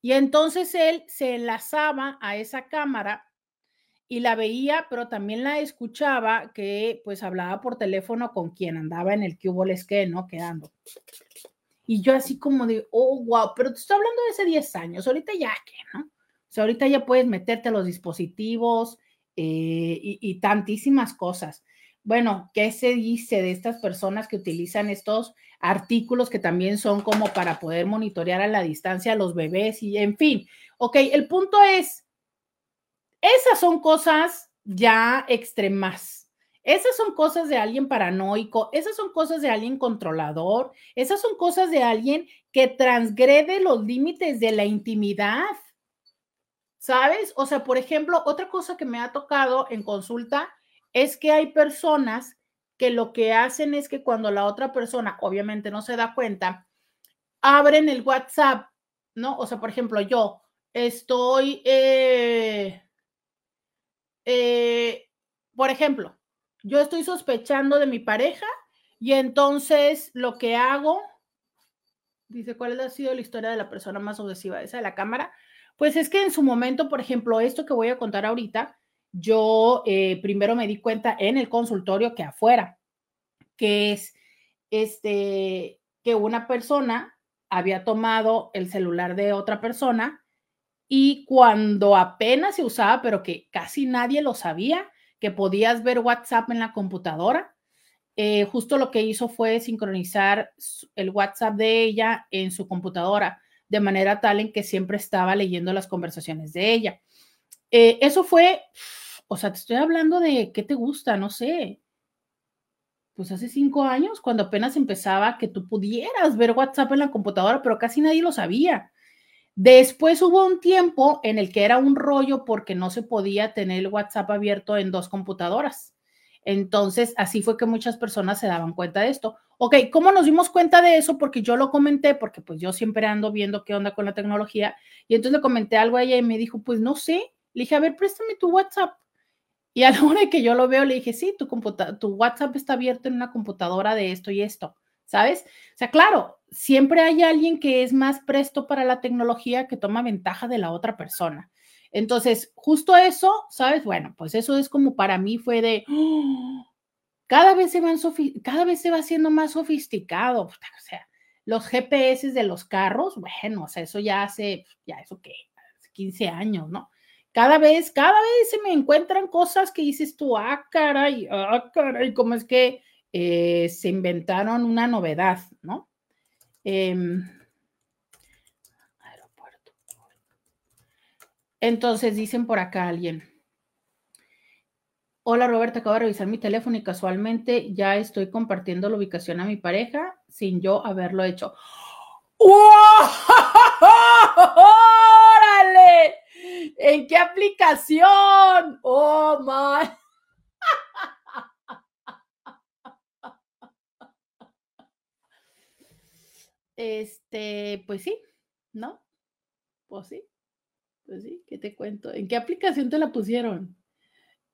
Y entonces él se enlazaba a esa cámara y la veía, pero también la escuchaba que pues hablaba por teléfono con quien andaba en el hubo que, ¿no? Quedando. Y yo así como de, oh, wow, pero te estoy hablando de hace 10 años, ahorita ya que, ¿no? O sea, ahorita ya puedes meterte a los dispositivos eh, y, y tantísimas cosas. Bueno, ¿qué se dice de estas personas que utilizan estos artículos que también son como para poder monitorear a la distancia a los bebés y en fin? Ok, el punto es, esas son cosas ya extremas. Esas son cosas de alguien paranoico, esas son cosas de alguien controlador, esas son cosas de alguien que transgrede los límites de la intimidad. ¿Sabes? O sea, por ejemplo, otra cosa que me ha tocado en consulta es que hay personas que lo que hacen es que cuando la otra persona obviamente no se da cuenta, abren el WhatsApp, ¿no? O sea, por ejemplo, yo estoy, eh, eh, por ejemplo, yo estoy sospechando de mi pareja y entonces lo que hago, dice, ¿cuál ha sido la historia de la persona más obsesiva? Esa de la cámara. Pues es que en su momento, por ejemplo, esto que voy a contar ahorita, yo eh, primero me di cuenta en el consultorio que afuera, que es este, que una persona había tomado el celular de otra persona y cuando apenas se usaba, pero que casi nadie lo sabía, que podías ver WhatsApp en la computadora, eh, justo lo que hizo fue sincronizar el WhatsApp de ella en su computadora, de manera tal en que siempre estaba leyendo las conversaciones de ella. Eh, eso fue o sea, te estoy hablando de qué te gusta, no sé. Pues hace cinco años, cuando apenas empezaba, que tú pudieras ver WhatsApp en la computadora, pero casi nadie lo sabía. Después hubo un tiempo en el que era un rollo porque no se podía tener el WhatsApp abierto en dos computadoras. Entonces, así fue que muchas personas se daban cuenta de esto. Ok, ¿cómo nos dimos cuenta de eso? Porque yo lo comenté, porque pues yo siempre ando viendo qué onda con la tecnología. Y entonces le comenté algo a ella y me dijo, pues no sé. Le dije, a ver, préstame tu WhatsApp. Y a la hora que yo lo veo, le dije, sí, tu, tu WhatsApp está abierto en una computadora de esto y esto, ¿sabes? O sea, claro, siempre hay alguien que es más presto para la tecnología que toma ventaja de la otra persona. Entonces, justo eso, ¿sabes? Bueno, pues eso es como para mí fue de, ¡oh! cada vez se van, cada vez se va haciendo más sofisticado, o sea, los GPS de los carros, bueno, o sea, eso ya hace, ya eso qué, 15 años, ¿no? cada vez, cada vez se me encuentran cosas que dices tú, ah, caray, ah, caray, cómo es que eh, se inventaron una novedad, ¿no? Em, aeropuerto. Entonces dicen por acá alguien. Hola Roberta, acabo de revisar mi teléfono y casualmente ya estoy compartiendo la ubicación a mi pareja sin yo haberlo hecho. ¡Órale! ¿En qué aplicación? Oh, my. Este, pues sí, ¿no? Pues sí, pues sí, ¿qué te cuento? ¿En qué aplicación te la pusieron?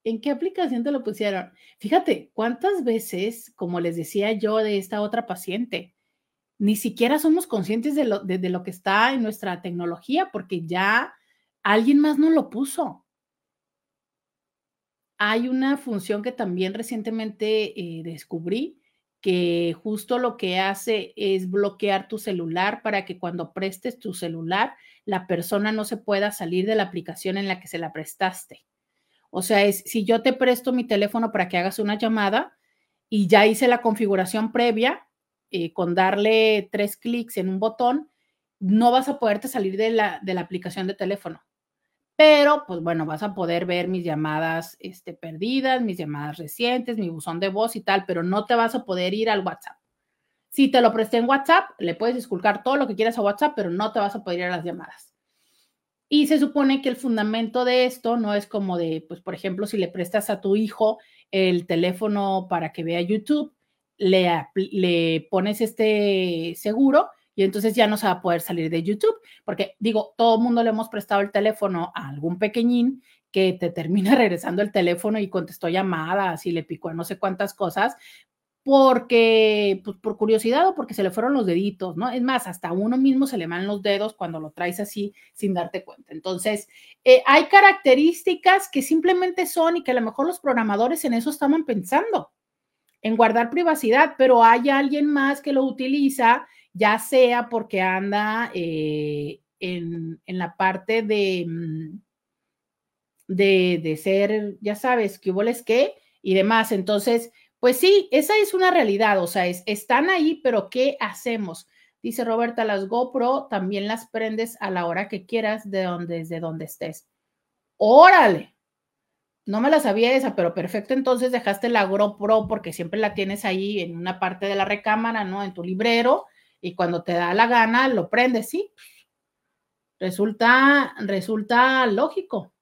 ¿En qué aplicación te la pusieron? Fíjate, cuántas veces, como les decía yo de esta otra paciente, ni siquiera somos conscientes de lo, de lo que está en nuestra tecnología, porque ya Alguien más no lo puso. Hay una función que también recientemente eh, descubrí que justo lo que hace es bloquear tu celular para que cuando prestes tu celular, la persona no se pueda salir de la aplicación en la que se la prestaste. O sea, es si yo te presto mi teléfono para que hagas una llamada y ya hice la configuración previa eh, con darle tres clics en un botón, no vas a poderte salir de la, de la aplicación de teléfono pero pues bueno, vas a poder ver mis llamadas este, perdidas, mis llamadas recientes, mi buzón de voz y tal, pero no te vas a poder ir al WhatsApp. Si te lo presté en WhatsApp, le puedes disculpar todo lo que quieras a WhatsApp, pero no te vas a poder ir a las llamadas. Y se supone que el fundamento de esto no es como de, pues por ejemplo, si le prestas a tu hijo el teléfono para que vea YouTube, le, le pones este seguro y entonces ya no se va a poder salir de YouTube, porque digo, todo el mundo le hemos prestado el teléfono a algún pequeñín que te termina regresando el teléfono y contestó llamadas y le picó a no sé cuántas cosas, porque, pues por curiosidad o porque se le fueron los deditos, ¿no? Es más, hasta uno mismo se le van los dedos cuando lo traes así sin darte cuenta. Entonces, eh, hay características que simplemente son y que a lo mejor los programadores en eso estaban pensando, en guardar privacidad, pero hay alguien más que lo utiliza, ya sea porque anda eh, en, la parte de, mm, de, de ser, ya sabes, que hubo les y demás. Entonces, pues sí, esa es una realidad, o sea, es, están ahí, pero ¿qué hacemos? Dice Roberta, las GoPro también las prendes a la hora que quieras de donde, desde donde estés. Órale, no me la sabía esa, pero perfecto, entonces dejaste la GoPro porque siempre la tienes ahí en una parte de la recámara, ¿no? En tu librero y cuando te da la gana lo prendes, ¿sí? Resulta, resulta lógico,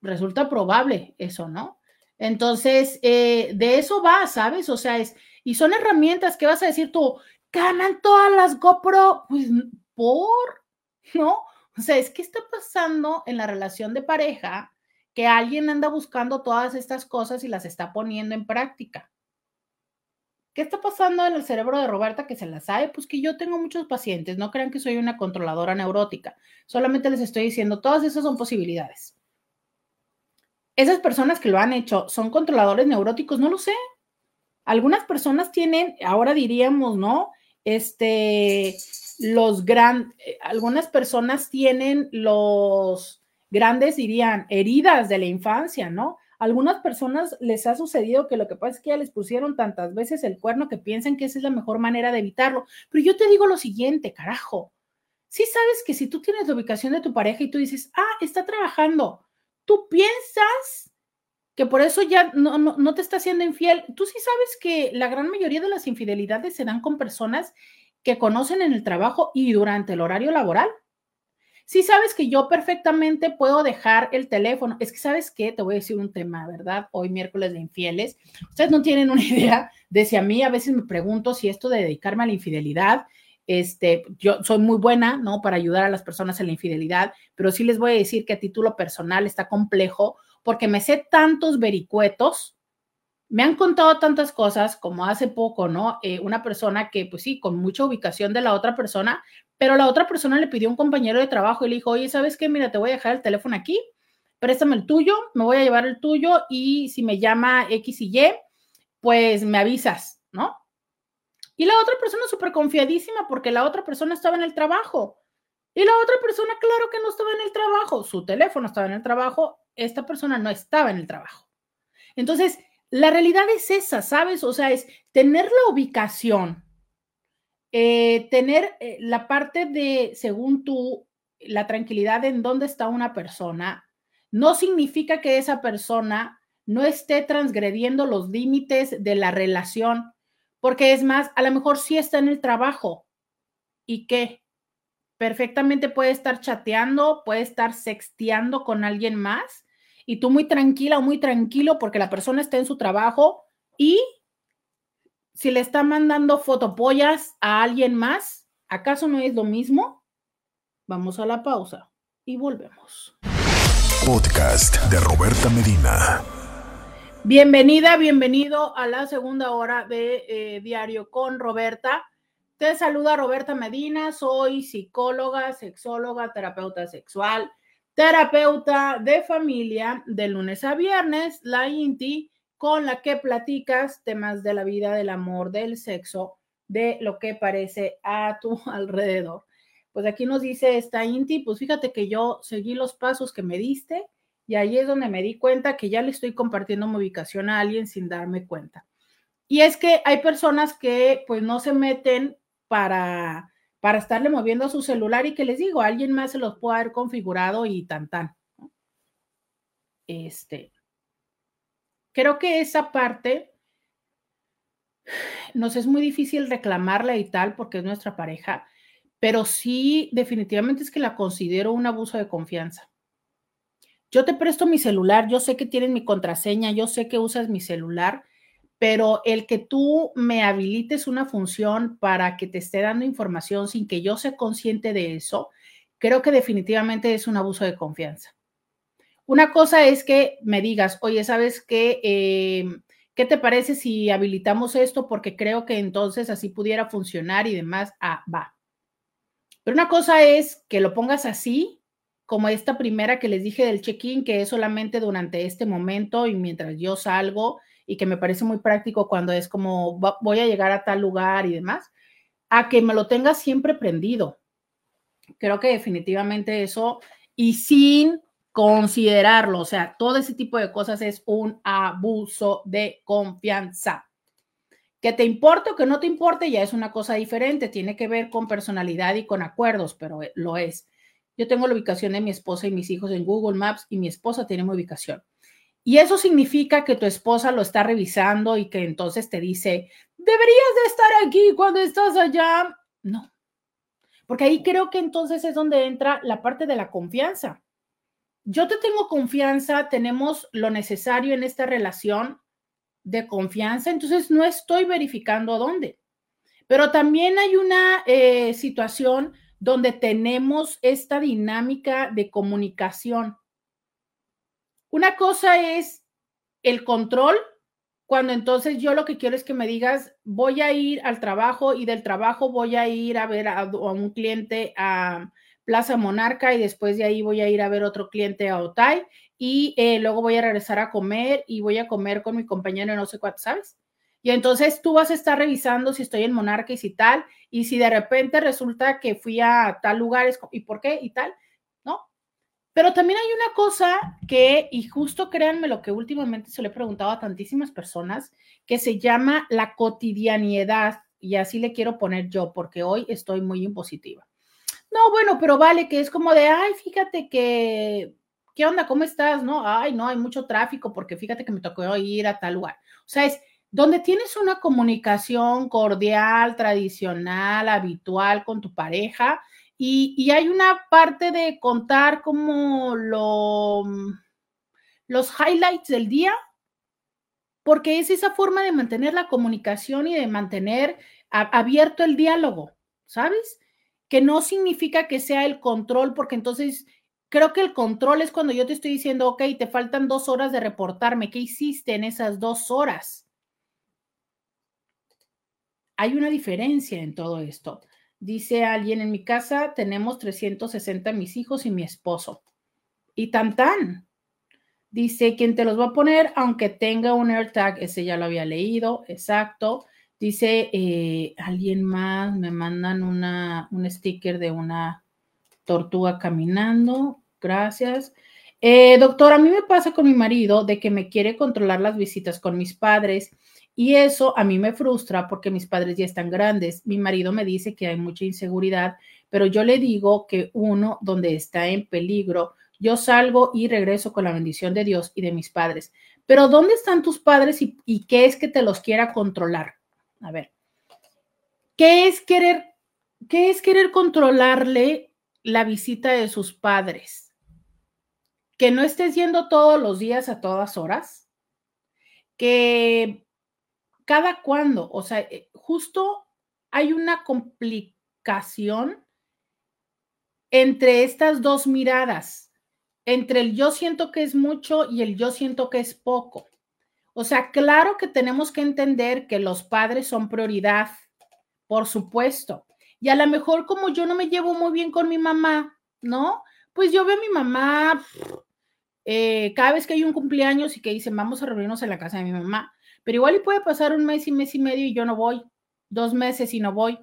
resulta probable eso, ¿no? Entonces, eh, de eso va, ¿sabes? O sea, es, y son herramientas que vas a decir tú, ganan todas las GoPro, pues por, ¿no? O sea, es que está pasando en la relación de pareja que alguien anda buscando todas estas cosas y las está poniendo en práctica. ¿Qué está pasando en el cerebro de Roberta que se la sabe? Pues que yo tengo muchos pacientes, no crean que soy una controladora neurótica, solamente les estoy diciendo, todas esas son posibilidades esas personas que lo han hecho son controladores neuróticos, no lo sé. Algunas personas tienen, ahora diríamos, ¿no? Este, los grandes, eh, algunas personas tienen los grandes, dirían, heridas de la infancia, ¿no? Algunas personas les ha sucedido que lo que pasa es que ya les pusieron tantas veces el cuerno que piensan que esa es la mejor manera de evitarlo. Pero yo te digo lo siguiente, carajo. Si sabes que si tú tienes la ubicación de tu pareja y tú dices, ah, está trabajando, tú piensas que por eso ya no, no, te está haciendo infiel. Tú sí sabes que la gran mayoría de las infidelidades se dan con personas que conocen en el trabajo y durante el horario laboral. Sí sabes que yo perfectamente puedo dejar el teléfono. Es que sabes qué, te voy a decir un tema, ¿verdad? Hoy miércoles de infieles. Ustedes no tienen una idea de a mí a veces me pregunto si esto de dedicarme a la infidelidad este, yo soy muy buena, ¿no? Para ayudar a las personas en la infidelidad, pero sí les voy a decir que a título personal está complejo porque me sé tantos vericuetos, me han contado tantas cosas como hace poco, ¿no? Eh, una persona que, pues sí, con mucha ubicación de la otra persona, pero la otra persona le pidió a un compañero de trabajo y le dijo, oye, ¿sabes qué? Mira, te voy a dejar el teléfono aquí, préstame el tuyo, me voy a llevar el tuyo y si me llama X y Y, pues me avisas, ¿no? Y la otra persona súper confiadísima porque la otra persona estaba en el trabajo. Y la otra persona, claro que no estaba en el trabajo. Su teléfono estaba en el trabajo. Esta persona no estaba en el trabajo. Entonces, la realidad es esa, ¿sabes? O sea, es tener la ubicación, eh, tener eh, la parte de, según tú, la tranquilidad en dónde está una persona, no significa que esa persona no esté transgrediendo los límites de la relación porque es más, a lo mejor sí está en el trabajo. ¿Y qué? Perfectamente puede estar chateando, puede estar sexteando con alguien más y tú muy tranquila o muy tranquilo porque la persona está en su trabajo y si le está mandando fotopollas a alguien más, ¿acaso no es lo mismo? Vamos a la pausa y volvemos. Podcast de Roberta Medina. Bienvenida, bienvenido a la segunda hora de eh, Diario con Roberta. Te saluda Roberta Medina, soy psicóloga, sexóloga, terapeuta sexual, terapeuta de familia de lunes a viernes, la INTI, con la que platicas temas de la vida, del amor, del sexo, de lo que parece a tu alrededor. Pues aquí nos dice esta INTI, pues fíjate que yo seguí los pasos que me diste y ahí es donde me di cuenta que ya le estoy compartiendo mi ubicación a alguien sin darme cuenta. Y es que hay personas que pues no se meten para, para estarle moviendo a su celular y que les digo, alguien más se los puede haber configurado y tan tan. Este, creo que esa parte nos es muy difícil reclamarla y tal porque es nuestra pareja, pero sí definitivamente es que la considero un abuso de confianza yo te presto mi celular, yo sé que tienes mi contraseña, yo sé que usas mi celular, pero el que tú me habilites una función para que te esté dando información sin que yo sea consciente de eso, creo que definitivamente es un abuso de confianza. Una cosa es que me digas, oye, ¿sabes qué? Em, ¿qué te parece si habilitamos esto? Porque creo que entonces así pudiera funcionar y demás. Ah, va. Pero una cosa es que lo pongas así, como esta primera que les dije del check-in, que es solamente durante este momento y mientras yo salgo y que me parece muy práctico cuando es como voy a llegar a tal lugar y demás, a que me lo tengas siempre prendido. Creo que definitivamente eso, y sin considerarlo, o sea, todo ese tipo de cosas es un abuso de confianza. Que te importe o que no te importe ya es una cosa diferente, tiene que ver con personalidad y con acuerdos, pero eh, lo es. Yo tengo la ubicación de mi esposa y mis hijos en Google Maps y mi esposa tiene mi ubicación. Y eso significa que tu esposa lo está revisando y que entonces te dice, deberías de estar aquí cuando estás allá. No, porque ahí creo que entonces es donde entra la parte de la confianza. Yo te tengo confianza, tenemos lo necesario en esta relación de confianza, entonces no estoy verificando dónde. Pero también hay una eh, situación donde tenemos esta dinámica de comunicación. Una cosa es el control, cuando entonces yo lo que quiero es que me digas, voy a ir al trabajo y del trabajo voy a ir a ver a, un cliente a Plaza Monarca y después de ahí voy a ir a ver otro cliente a Otay y eh, luego voy a regresar a comer y voy a comer con mi compañero no sé cuánto, ¿sabes? Y entonces tú vas a estar revisando si estoy en Monarca y si tal, y si de repente resulta que fui a tal lugar, ¿y por qué? Y tal. Pero también hay una cosa que, y justo créanme lo que últimamente se le he preguntado a tantísimas personas, que se llama la cotidianidad, y así le quiero poner yo, porque hoy estoy muy impositiva. No, bueno, pero vale, que es como de, ay, fíjate que, ¿qué onda? ¿Cómo estás? No, ay, no, hay mucho tráfico porque fíjate que me tocó ir a tal lugar. O sea, es, donde tienes una comunicación cordial, tradicional, habitual con tu pareja y, hay una parte de contar como lo, los highlights del día, porque es esa forma de mantener la comunicación y de mantener abierto el diálogo, ¿sabes? Que no significa que sea el control, porque entonces creo que el control es cuando yo te estoy diciendo, ok, te faltan dos horas de reportarme, ¿qué hiciste en esas dos horas? Hay una diferencia en todo esto. Dice alguien, en mi casa tenemos 360 mis hijos y mi esposo. Y tan tan. Dice, ¿quién te los va a poner, aunque tenga un AirTag, ese ya lo había leído, exacto. Dice, eh, alguien más, me mandan una, un sticker de una tortuga caminando. Gracias. Eh, doctor, a mí me pasa con mi marido de que me quiere controlar las visitas con mis padres y eso a mí me frustra porque mis padres ya están grandes. Mi marido me dice que hay mucha inseguridad, pero yo le digo que uno donde está en peligro, yo salgo y regreso con la bendición de Dios y de mis padres. Pero ¿dónde están tus padres y, qué es que te los quiera controlar? A ver, ¿qué es querer, qué es querer controlarle la visita de sus padres? Que no estés yendo todos los días a todas horas, que cada cuándo, o sea, eh, justo hay una complicación entre estas dos miradas, entre el yo siento que es mucho y el yo siento que es poco. O sea, claro que tenemos que entender que los padres son prioridad, por supuesto. Y a lo mejor como yo no me llevo muy bien con mi mamá, ¿no? Pues yo veo a mi mamá eh, cada vez que hay un cumpleaños y que dicen, vamos a reunirnos en la casa de mi mamá pero igual y puede pasar un mes y mes y medio y yo no voy, dos meses y no voy.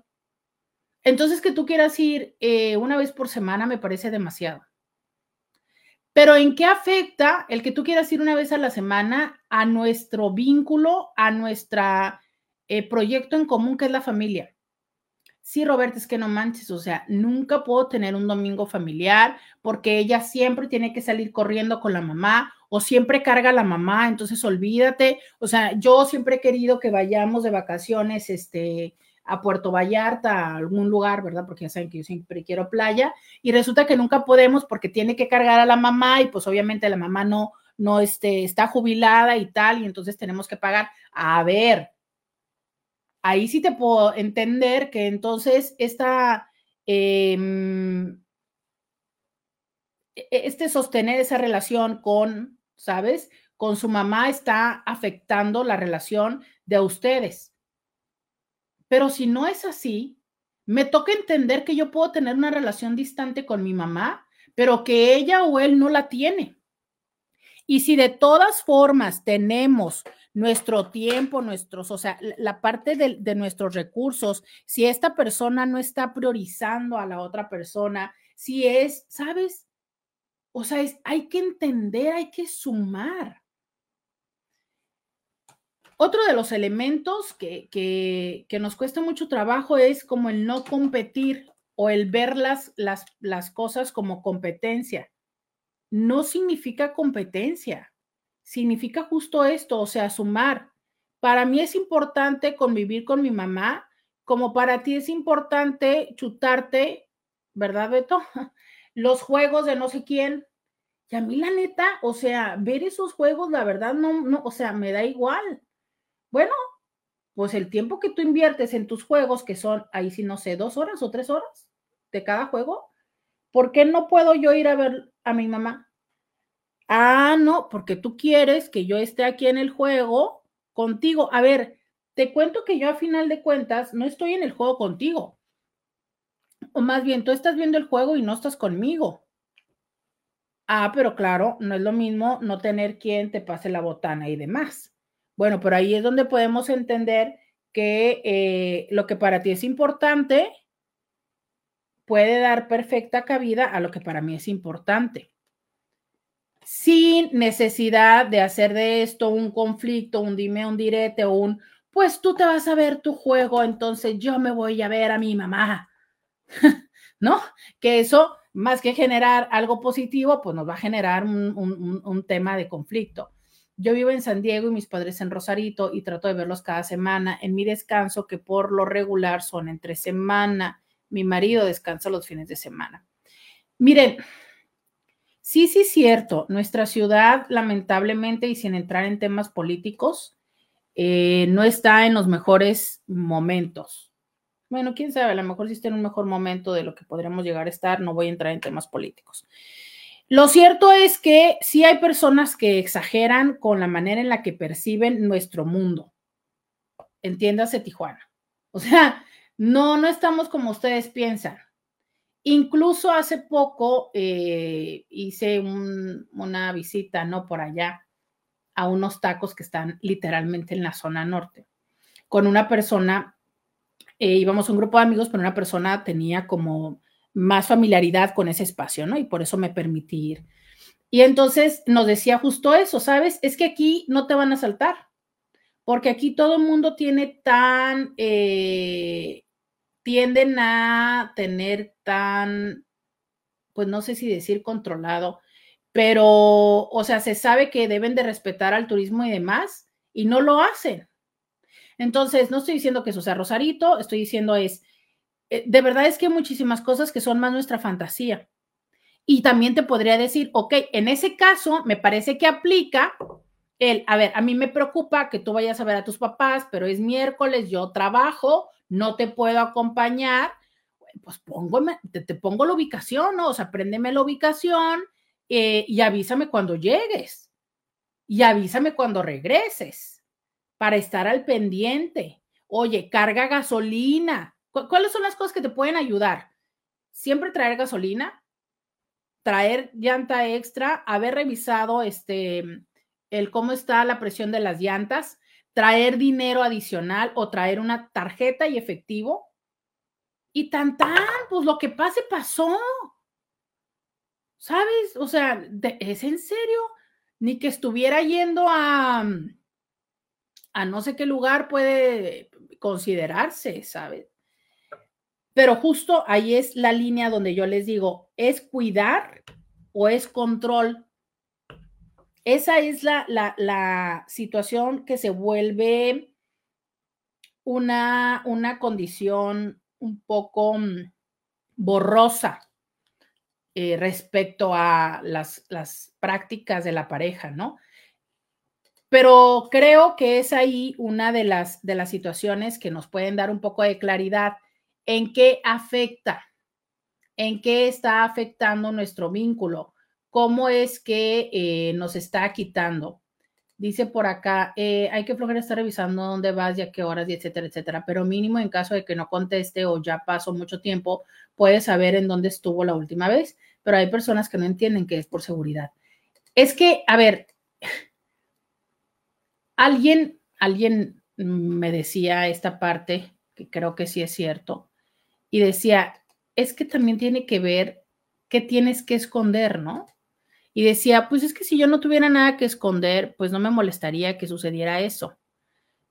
Entonces que tú quieras ir eh, una vez por semana me parece demasiado. Pero ¿en qué afecta el que tú quieras ir una vez a la semana a nuestro vínculo, a nuestro eh, proyecto en común que es la familia? Sí, Roberto, es que no manches, o sea, nunca puedo tener un domingo familiar porque ella siempre tiene que salir corriendo con la mamá o siempre carga la mamá, entonces olvídate. O sea, yo siempre he querido que vayamos de vacaciones este, a Puerto Vallarta, a algún lugar, ¿verdad? Porque ya saben que yo siempre quiero playa y resulta que nunca podemos porque tiene que cargar a la mamá y pues obviamente la mamá no, no este, está jubilada y tal y entonces tenemos que pagar. A ver, ahí sí te puedo entender que entonces esta... Em, e, este sostener esa relación con ¿sabes? con su mamá está afectando la relación de ustedes. Pero si no es así, me toca entender que yo puedo tener una relación distante con mi mamá, pero que ella o él no la tiene. Y si de todas formas tenemos nuestro tiempo, nuestros, o sea, la parte de, de, nuestros recursos, si esta persona no está priorizando a la otra persona, si es, ¿sabes? O sea, es, hay que entender, hay que sumar. Otro de los elementos que, que, nos cuesta mucho trabajo es como el no competir o el ver las, las, las cosas como competencia. No significa competencia, significa justo esto, o sea, sumar. Para mí es importante convivir con mi mamá, como para ti es importante chutarte, ¿verdad, Beto? Los juegos de no sé quién. Y a mí la neta, o sea, ver esos juegos, la verdad, no, no, o sea, me da igual. Bueno, pues el tiempo que tú inviertes en tus juegos, que son ahí sí no sé, dos horas o tres horas de cada juego, ¿por qué no puedo yo ir a ver a mi mamá? Ah, no, porque tú quieres que yo esté aquí en el juego contigo. A ver, te cuento que yo a final de cuentas no estoy en el juego contigo. O más bien, tú estás viendo el juego y no estás conmigo. Ah, pero claro, no es lo mismo no tener quien te pase la botana y demás. Bueno, por ahí es donde podemos entender que eh, lo que para ti es importante puede dar perfecta cabida a lo que para mí es importante. Sin necesidad de hacer de esto un conflicto, un dime, un direte o un, pues tú te vas a ver tu juego, entonces yo me voy a ver a mi mamá. ¿No? Que eso, más que generar algo positivo, pues nos va a generar un tema de conflicto. Yo vivo en San Diego y mis padres en Rosarito y trato de verlos cada semana en mi descanso, que por lo regular son entre semana. Mi marido descansa los fines de semana. Miren, sí, sí, cierto, nuestra ciudad, lamentablemente, y sin entrar en temas políticos, eh, no está en los mejores momentos. Bueno, quién sabe, a lo mejor sí está en un mejor momento de lo que podríamos llegar a estar, no voy a entrar en temas políticos. Lo cierto es que sí hay personas que exageran con la manera en la que perciben nuestro mundo. Entiéndase, Tijuana. O sea, no, no estamos como ustedes piensan. Incluso hace poco eh, hice una visita, ¿no? Por allá, a unos tacos que están literalmente en la zona norte, con una persona, eh, íbamos un grupo de amigos, pero una persona tenía como más familiaridad con ese espacio, ¿no? Y por eso me permití ir. Y entonces nos decía justo eso, ¿sabes? Es que aquí no te van a saltar, porque aquí todo el mundo tiene tan, eh, tienden a tener tan, pues no sé si decir controlado, pero, o sea, se sabe que deben de respetar al turismo y demás, y no lo hacen. Entonces, no estoy diciendo que eso sea Rosarito, estoy diciendo es, eh, de verdad es que hay muchísimas cosas que son más nuestra fantasía. Y también te podría decir, ok, en ese caso me parece que aplica el, a ver, a mí me preocupa que tú vayas a ver a tus papás, pero es miércoles, yo trabajo, no te puedo acompañar, pues pongo, te, pongo la ubicación, ¿no? O sea, préndeme la ubicación eh, y avísame cuando llegues. Y avísame cuando regreses para estar al pendiente. Oye, carga gasolina, ¿Cuáles son las cosas que te pueden ayudar? Siempre traer gasolina, traer llanta extra, haber revisado este el cómo está la presión de las llantas, traer dinero adicional o traer una tarjeta y efectivo. Y tan tan, pues lo que pase pasó. ¿Sabes? O sea, ¿es en serio? Ni que estuviera yendo a a no sé qué lugar puede considerarse, ¿sabes? Pero justo ahí es la línea donde yo les digo, ¿es cuidar o es control? Esa es la, la, situación que se vuelve una, una condición un poco mm, borrosa eh, respecto a las, las prácticas de la pareja, ¿no? Pero creo que es ahí una de las, de las situaciones que nos pueden dar un poco de claridad en qué afecta, en qué está afectando nuestro vínculo, cómo es que eh, nos está quitando. Dice por acá, eh, hay que flojera estar revisando dónde vas y a qué horas y etcétera, etcétera. Pero mínimo en caso de que no conteste o ya pasó mucho tiempo, puedes saber en dónde estuvo la última vez. Pero hay personas que no entienden que es por seguridad. Es que, a ver, alguien, alguien me decía esta parte, que creo que sí es cierto, y decía, es que también tiene que ver qué tienes que esconder, ¿no? Y decía, pues es que si yo no tuviera nada que esconder, pues no me molestaría que sucediera eso.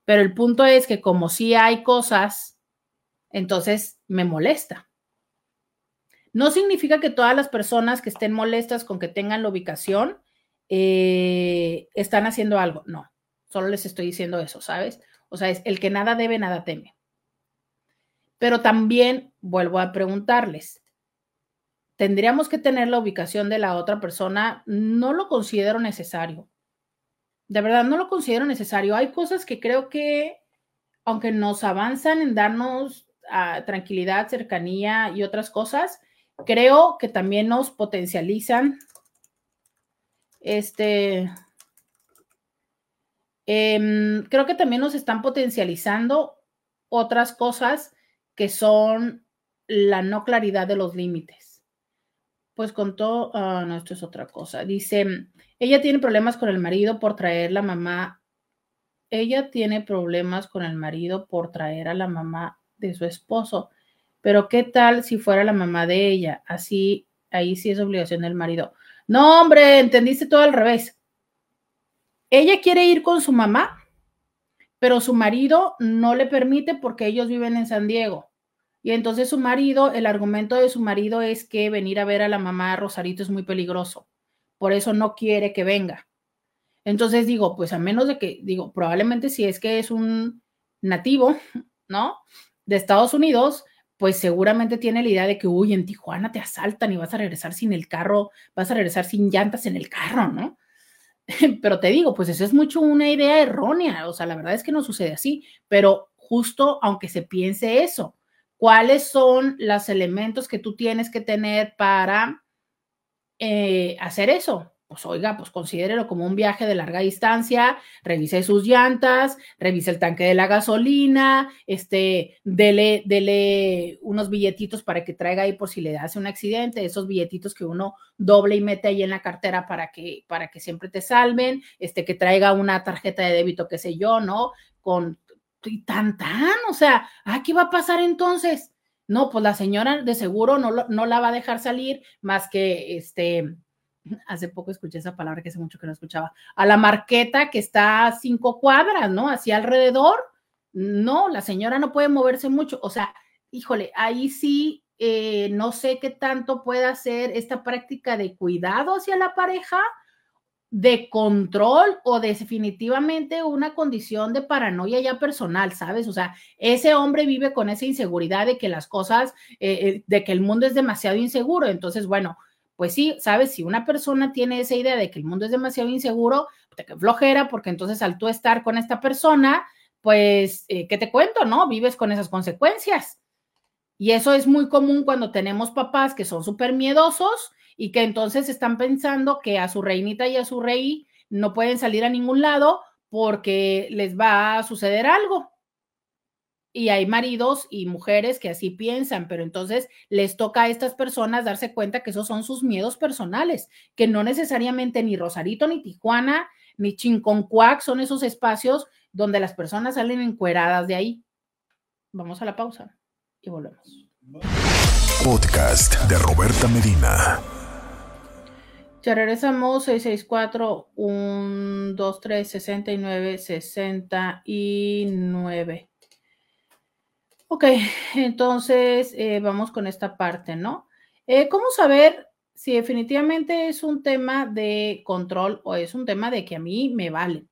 Pero el punto es que como sí hay cosas, entonces me molesta. No significa que todas las personas que estén molestas con que tengan la ubicación eh, están haciendo algo. No, solo les estoy diciendo eso, ¿sabes? O sea, es el que nada debe, nada teme. Pero también vuelvo a preguntarles, tendríamos que tener la ubicación de la otra persona, no lo considero necesario. De verdad, no lo considero necesario. Hay cosas que creo que, aunque nos avanzan en darnos ah, tranquilidad, cercanía y otras cosas, creo que también nos potencializan. Este, em, creo que también nos están potencializando otras cosas que son la no claridad de los límites. Pues contó, uh, no, esto es otra cosa. Dice, ella tiene problemas con el marido por traer la mamá. Ella tiene problemas con el marido por traer a la mamá de su esposo. Pero ¿qué tal si fuera la mamá de ella? Así, ahí sí es obligación del marido. No, hombre, entendiste todo al revés. Ella quiere ir con su mamá, pero su marido no le permite porque ellos viven en San Diego. Y entonces su marido, el argumento de su marido es que venir a ver a la mamá Rosarito es muy peligroso. Por eso no quiere que venga. Entonces digo, pues a menos de que, digo, probablemente si es que es un nativo, ¿no? De Estados Unidos, pues seguramente tiene la idea de que, uy, en Tijuana te asaltan y vas a regresar sin el carro, vas a regresar sin llantas en el carro, ¿no? Pero te digo, pues eso es mucho una idea errónea, o sea, la verdad es que no sucede así, pero justo aunque se piense eso, cuáles son los elementos que tú tienes que tener para eh, hacer eso. Pues oiga, pues considérelo como un viaje de larga distancia, revise sus llantas, revise el tanque de la gasolina, este, dele, dele unos billetitos para que traiga ahí por si le hace un accidente, esos billetitos que uno doble y mete ahí en la cartera para que, para que siempre te salven, este, que traiga una tarjeta de débito, qué sé yo, ¿no? Con y tan, tan, o sea, ah, ¿qué va a pasar entonces? No, pues la señora de seguro no, no la va a dejar salir más que este, hace poco escuché esa palabra que hace mucho que no escuchaba, a la marqueta que está a cinco cuadras, ¿no? Hacia alrededor. No, la señora no puede moverse mucho. O sea, híjole, ahí sí, eh, no sé qué tanto puede hacer esta práctica de cuidado hacia la pareja de control o definitivamente una condición de paranoia ya personal, ¿sabes? O sea, ese hombre vive con esa inseguridad de que las cosas, eh, eh, de que el mundo es demasiado inseguro. Entonces, bueno, pues sí, ¿sabes? Si una persona tiene esa idea de que el mundo es demasiado inseguro, te que flojera, porque entonces al tú estar con esta persona, pues, eh, ¿qué te cuento, no? Vives con esas consecuencias. Y eso es muy común cuando tenemos papás que son súper miedosos y que entonces están pensando que a su reinita y a su rey no pueden salir a ningún lado porque les va a suceder algo. Y hay maridos y mujeres que así piensan, pero entonces les toca a estas personas darse cuenta que esos son sus miedos personales, que no necesariamente ni Rosarito, ni Tijuana, ni Chinconcuac son esos espacios donde las personas salen encueradas de ahí. Vamos a la pausa y volvemos. Podcast de Roberta Medina. Ya regresamos 664 123 69 69. Ok, entonces eh, vamos con esta parte, ¿no? Eh, ¿Cómo saber si definitivamente es un tema de control o es un tema de que a mí me vale?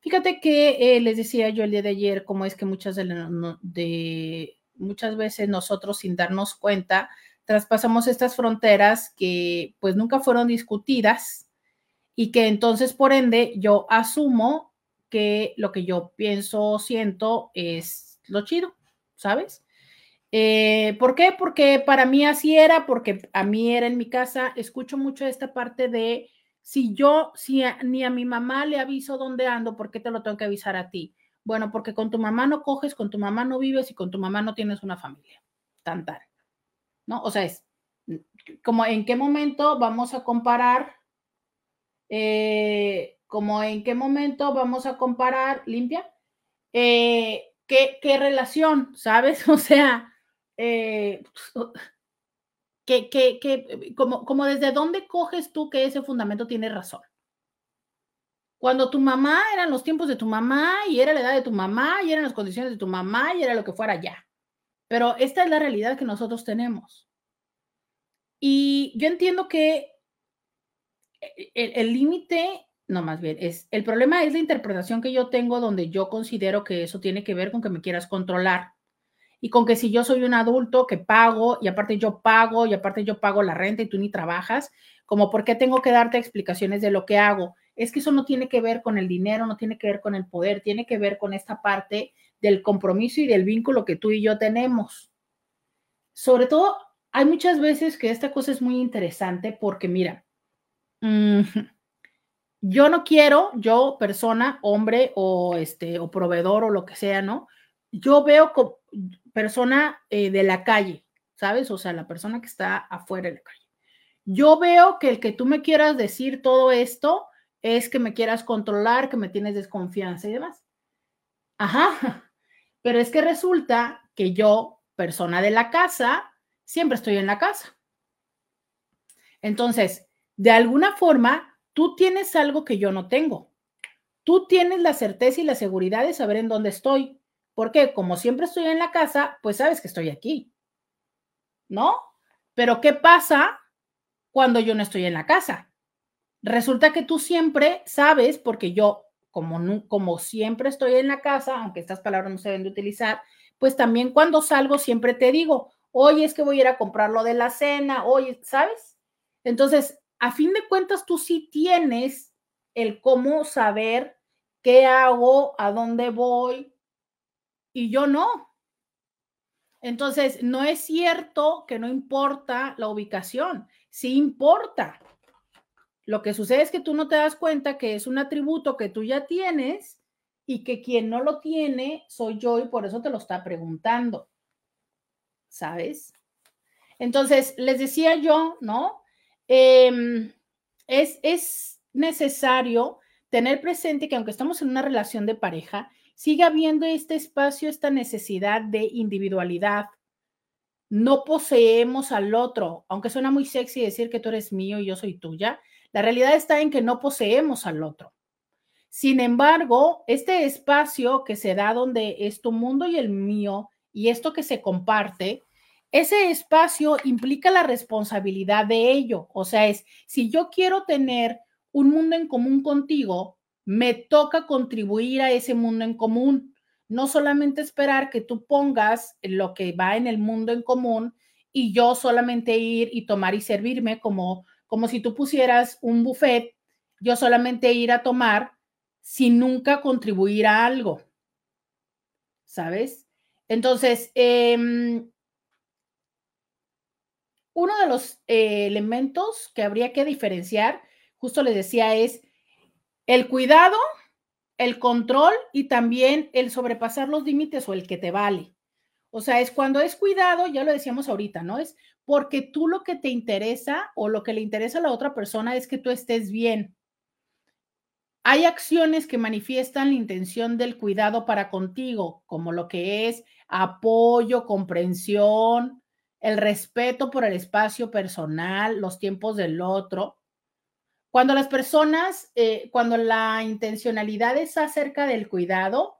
Fíjate que eh, les decía yo el día de ayer cómo es que muchas, de, muchas veces nosotros sin darnos cuenta traspasamos estas fronteras que pues nunca fueron discutidas y que entonces por ende yo asumo que lo que yo pienso, siento es lo chido, ¿sabes? Eh, ¿Por qué? Porque para mí así era, porque a mí era en mi casa, escucho mucho esta parte de Si yo, si ni a mi mamá le aviso dónde ando, ¿por qué te lo tengo que avisar a ti? Bueno, porque con tu mamá no coges, con tu mamá no vives y con tu mamá no tienes una familia. Tan, tan. ¿No? O sea, es como en qué momento vamos a comparar, eh, como en qué momento vamos a comparar, limpia, eh, ¿qué, qué, relación, ¿sabes? O sea, eh, que, que, que, como, como desde dónde coges tú que ese fundamento tiene razón. Cuando tu mamá eran los tiempos de tu mamá y era la edad de tu mamá y eran las condiciones de tu mamá y era lo que fuera ya. Pero esta es la realidad que nosotros tenemos. Y yo entiendo que el límite, no más bien, es el problema es la interpretación que yo tengo donde yo considero que eso tiene que ver con que me quieras controlar y con que si yo soy un adulto que pago y aparte yo pago y aparte yo pago la renta y tú ni trabajas, como por qué tengo que darte explicaciones de lo que hago. Es que eso no tiene que ver con el dinero, no tiene que ver con el poder, tiene que ver con esta parte del compromiso y del vínculo que tú y yo tenemos. Sobre todo, hay muchas veces que esta cosa es muy interesante porque mira, mm, yo no quiero, yo persona, hombre o este o proveedor o lo que sea, ¿no? Yo veo persona eh, de la calle, ¿sabes? O sea, la persona que está afuera de la calle. Yo veo que el que tú me quieras decir todo esto es que me quieras controlar, que me tienes desconfianza y demás. Ajá, pero es que resulta que yo, persona de la casa, siempre estoy en la casa. Entonces, de alguna forma, tú tienes algo que yo no tengo. Tú tienes la certeza y la seguridad de saber en dónde estoy. Porque como siempre estoy en la casa, pues sabes que estoy aquí. ¿No? Pero ¿qué pasa cuando yo no estoy en la casa? Resulta que tú siempre sabes, porque yo, como, como siempre estoy en la casa, aunque estas palabras no se deben de utilizar, pues también cuando salgo siempre te digo, oye, es que voy a ir a comprar lo de la cena, oye, ¿sabes? Entonces, a fin de cuentas, tú sí tienes el cómo saber qué hago, a dónde voy, y yo no. Entonces, no es cierto que no importa la ubicación, sí importa. Lo que sucede es que tú no te das cuenta que es un atributo que tú ya tienes y que quien no lo tiene soy yo y por eso te lo está preguntando. ¿Sabes? Entonces, les decía yo, ¿no? Em, es, es necesario tener presente que aunque estamos en una relación de pareja, sigue habiendo este espacio, esta necesidad de individualidad. No poseemos al otro, aunque suena muy sexy decir que tú eres mío y yo soy tuya, la realidad está en que no poseemos al otro. Sin embargo, este espacio que se da donde es tu mundo y el mío y esto que se comparte, ese espacio implica la responsabilidad de ello. O sea, es si yo quiero tener un mundo en común contigo, me toca contribuir a ese mundo en común. No solamente esperar que tú pongas lo que va en el mundo en común y yo solamente ir y tomar y servirme como, como si tú pusieras un buffet, yo solamente ir a tomar sin nunca contribuir a algo. ¿Sabes? Entonces, em, uno de los eh, elementos que habría que diferenciar, justo les decía, es el cuidado, el control y también el sobrepasar los límites o el que te vale. O sea, es cuando es cuidado, ya lo decíamos ahorita, ¿no? Es porque tú lo que te interesa o lo que le interesa a la otra persona es que tú estés bien. Hay acciones que manifiestan la intención del cuidado para contigo, como lo que es apoyo, comprensión, el respeto por el espacio personal, los tiempos del otro. Cuando las personas, eh, cuando la intencionalidad es acerca del cuidado,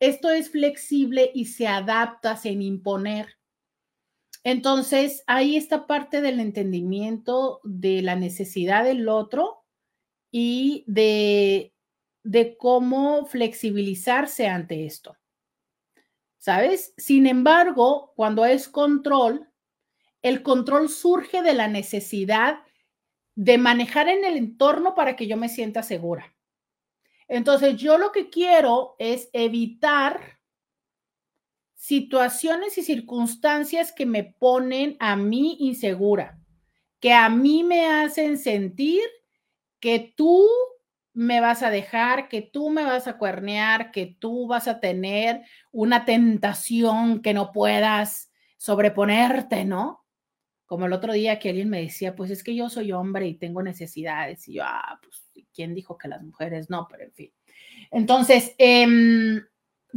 esto es flexible y se adapta sin imponer. Entonces, ahí está parte del entendimiento de la necesidad del otro y de, de cómo flexibilizarse ante esto. ¿Sabes? Sin embargo, cuando es control, el control surge de la necesidad de manejar en el entorno para que yo me sienta segura. Entonces, yo lo que quiero es evitar situaciones y circunstancias que me ponen a mí insegura, que a mí me hacen sentir que tú me vas a dejar, que tú me vas a cuernear, que tú vas a tener una tentación que no puedas sobreponerte, ¿no? Como el otro día que alguien me decía, pues es que yo soy hombre y tengo necesidades. Y yo, ah, pues, ¿quién dijo que las mujeres no? Pero en fin. Entonces, em,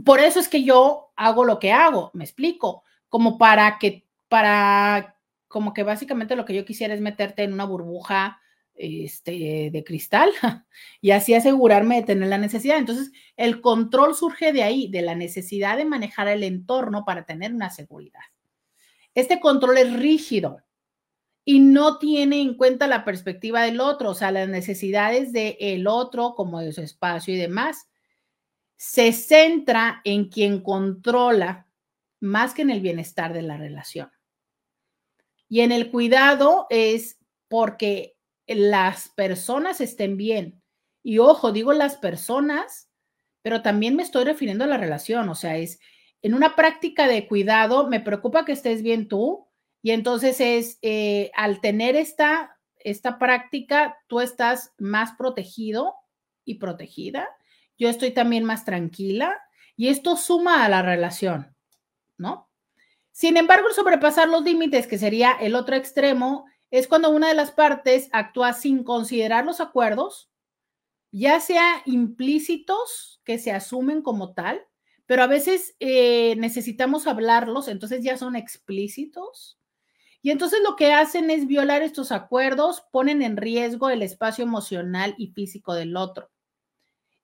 por eso es que yo hago lo que hago, me explico, como para que, para, como que básicamente lo que yo quisiera es meterte en una burbuja este, de cristal y así asegurarme de tener la necesidad. Entonces, el control surge de ahí, de la necesidad de manejar el entorno para tener una seguridad. Este control es rígido y no tiene en cuenta la perspectiva del otro, o sea, las necesidades del otro, como de su espacio y demás. Se centra en quien controla más que en el bienestar de la relación. Y en el cuidado es porque las personas estén bien. Y ojo, digo las personas, pero también me estoy refiriendo a la relación, o sea, es en una práctica de cuidado, me preocupa que estés bien tú y entonces es, eh, al tener esta, esta práctica, tú estás más protegido y protegida, yo estoy también más tranquila y esto suma a la relación, ¿no? Sin embargo, sobrepasar los límites, que sería el otro extremo, es cuando una de las partes actúa sin considerar los acuerdos, ya sea implícitos que se asumen como tal, pero a veces eh, necesitamos hablarlos, entonces ya son explícitos. Y entonces lo que hacen es violar estos acuerdos, ponen en riesgo el espacio emocional y físico del otro.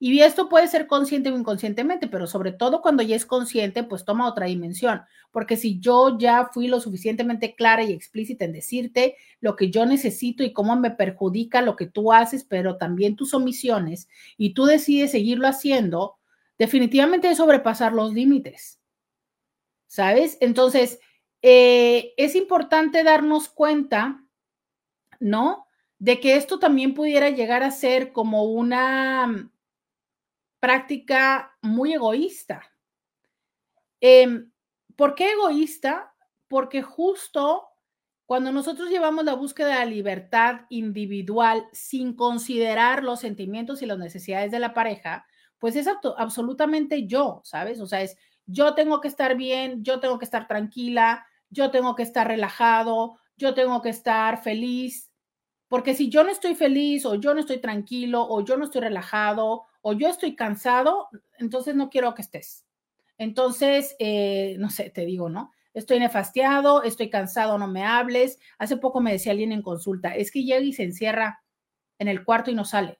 Y esto puede ser consciente o inconscientemente, pero sobre todo cuando ya es consciente, pues toma otra dimensión. Porque si yo ya fui lo suficientemente clara y explícita en decirte lo que yo necesito y cómo me perjudica lo que tú haces, pero también tus omisiones, y tú decides seguirlo haciendo, definitivamente es sobrepasar los límites. ¿Sabes? Entonces, eh, es importante darnos cuenta, ¿no? De que esto también pudiera llegar a ser como una práctica muy egoísta. Em, ¿Por qué egoísta? Porque justo cuando nosotros llevamos la búsqueda de la libertad individual sin considerar los sentimientos y las necesidades de la pareja, pues es absolutamente yo, ¿sabes? O sea, es yo tengo que estar bien, yo tengo que estar tranquila, yo tengo que estar relajado, yo tengo que estar feliz, porque si yo no estoy feliz o yo no estoy tranquilo o yo no estoy relajado o yo estoy cansado, entonces no quiero que estés. Entonces, eh, no sé, te digo, ¿no? Estoy nefastiado, estoy cansado, no me hables. Hace poco me decía alguien en consulta, es que llega y se encierra en el cuarto y no sale.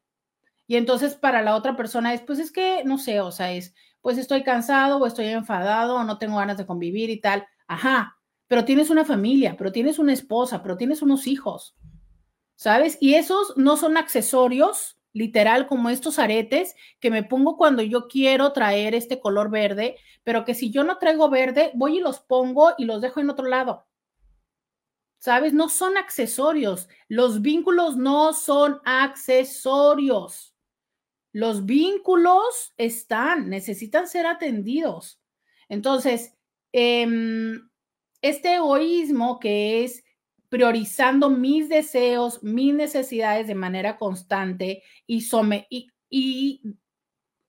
Y entonces para la otra persona es, pues es que, no sé, o sea, es, pues estoy cansado o estoy enfadado o no tengo ganas de convivir y tal. Ajá, pero tienes una familia, pero tienes una esposa, pero tienes unos hijos, ¿sabes? Y esos no son accesorios literal como estos aretes que me pongo cuando yo quiero traer este color verde, pero que si yo no traigo verde, voy y los pongo y los dejo en otro lado. ¿Sabes? No son accesorios. Los vínculos no son accesorios. Los vínculos están, necesitan ser atendidos. Entonces, em, este egoísmo que es priorizando mis deseos, mis necesidades de manera constante y, y,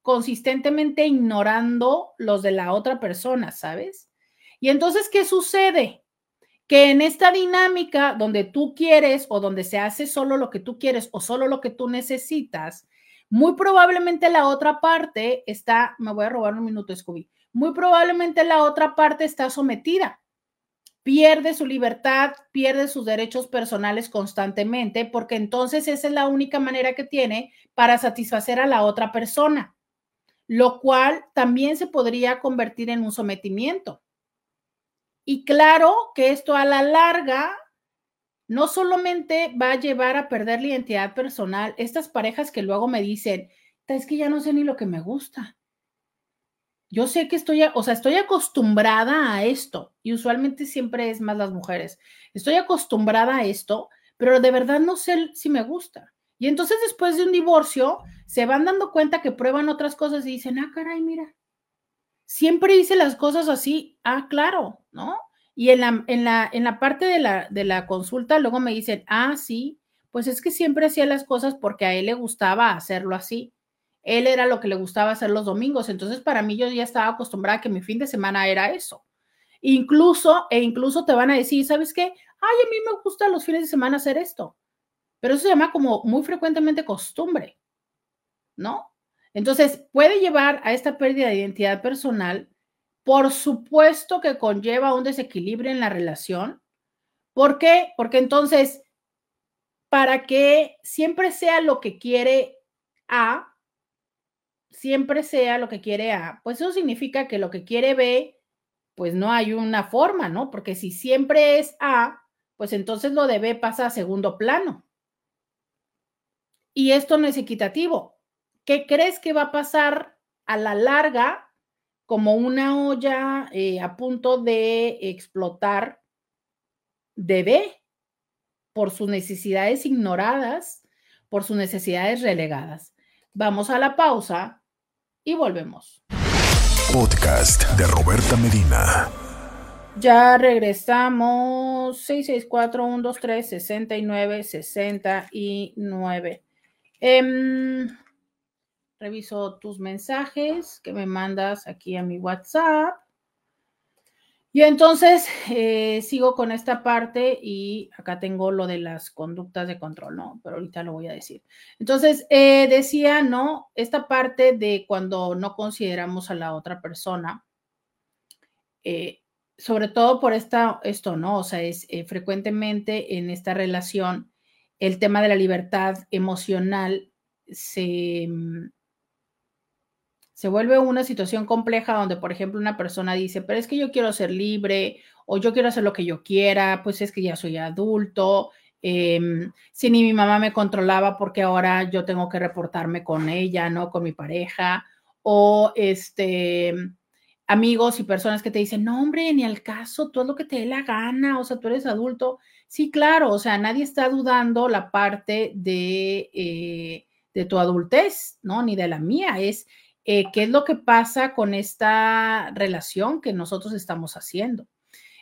consistentemente ignorando los de la otra persona, ¿sabes? Y entonces, ¿qué sucede? Que en esta dinámica donde tú quieres o donde se hace solo lo que tú quieres o solo lo que tú necesitas, muy probablemente la otra parte está, me voy a robar un minuto, Scooby, muy probablemente la otra parte está sometida pierde su libertad, pierde sus derechos personales constantemente, porque entonces esa es la única manera que tiene para satisfacer a la otra persona, lo cual también se podría convertir en un sometimiento. Y claro que esto a la larga no solamente va a llevar a perder la identidad personal, estas parejas que luego me dicen, es que ya no sé ni lo que me gusta yo sé que estoy, o sea, estoy acostumbrada a esto y usualmente siempre es más las mujeres. Estoy acostumbrada a esto, pero de verdad no sé si me gusta. Y entonces después de un divorcio se van dando cuenta que prueban otras cosas y dicen, ah, caray, mira, siempre hice las cosas así, ah, claro, ¿no? Y en la, en la, en la parte de la, de la consulta luego me dicen, ah, sí, Pues es que siempre hacía las cosas porque a él le gustaba hacerlo así. Él era lo que le gustaba hacer los domingos. Entonces, para mí, yo ya estaba acostumbrada a que mi fin de semana era eso. Incluso, e incluso te van a decir, ¿sabes qué? Ay, a mí me gusta los fines de semana hacer esto. Pero eso se llama como muy frecuentemente costumbre, ¿no? Entonces, puede llevar a esta pérdida de identidad personal. Por supuesto que conlleva un desequilibrio en la relación. ¿Por qué? Porque entonces, para que siempre sea lo que quiere A, siempre sea lo que quiere A, pues eso significa que lo que quiere B, pues no hay una forma, ¿no? Porque si siempre es A, pues entonces lo de B pasa a segundo plano. Y esto no es equitativo. ¿Qué crees que va a pasar a la larga como una olla eh, a punto de explotar de B por sus necesidades ignoradas, por sus necesidades relegadas? Vamos a la pausa y volvemos. Podcast de Roberta Medina. Ya regresamos. 664-123-69-69. Eh, reviso tus mensajes que me mandas aquí a mi WhatsApp. Y entonces eh, sigo con esta parte y acá tengo lo de las conductas de control, ¿no? Pero ahorita lo voy a decir. Entonces, eh, decía, ¿no? Esta parte de cuando no consideramos a la otra persona, eh, sobre todo por esta, esto, ¿no? O sea, es frecuentemente en esta relación el tema de la libertad emocional se mm, se vuelve una situación compleja donde, por ejemplo, una persona dice, pero es que yo quiero ser libre o yo quiero hacer lo que yo quiera, pues es que ya soy adulto, em, si ni mi mamá me controlaba porque ahora yo tengo que reportarme con ella, ¿no? Con mi pareja, o este, amigos y personas que te dicen, no, hombre, ni al caso, todo lo que te dé la gana, o sea, tú eres adulto. Sí, claro, o sea, nadie está dudando la parte de, eh, de tu adultez, ¿no? Ni de la mía, es eh, qué es lo que pasa con esta relación que nosotros estamos haciendo.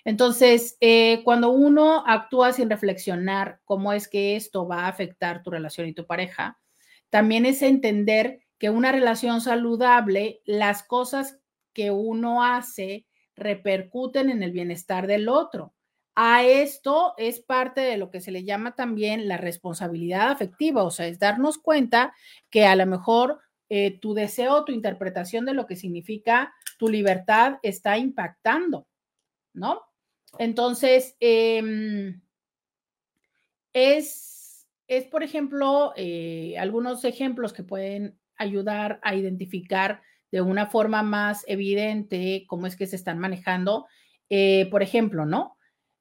Entonces, eh, cuando uno actúa sin reflexionar cómo es que esto va a afectar tu relación y tu pareja, también es entender que una relación saludable, las cosas que uno hace repercuten en el bienestar del otro. A esto es parte de lo que se le llama también la responsabilidad afectiva, o sea, es darnos cuenta que a lo mejor eh, tu deseo, tu interpretación de lo que significa tu libertad está impactando, ¿no? Entonces, em, es, es, por ejemplo, eh, algunos ejemplos que pueden ayudar a identificar de una forma más evidente cómo es que se están manejando. Eh, por ejemplo, ¿no?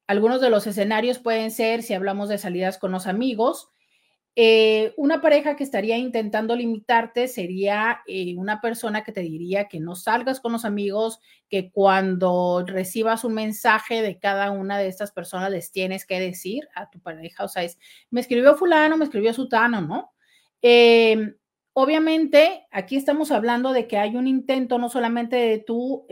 Algunos de los escenarios pueden ser, si hablamos de salidas con los amigos, eh, una pareja que estaría intentando limitarte sería eh, una persona que te diría que no salgas con los amigos, que cuando recibas un mensaje de cada una de estas personas les tienes que decir a tu pareja, o sea, es, me escribió fulano, me escribió sutano, ¿no? Eh, obviamente, aquí estamos hablando de que hay un intento no solamente de tu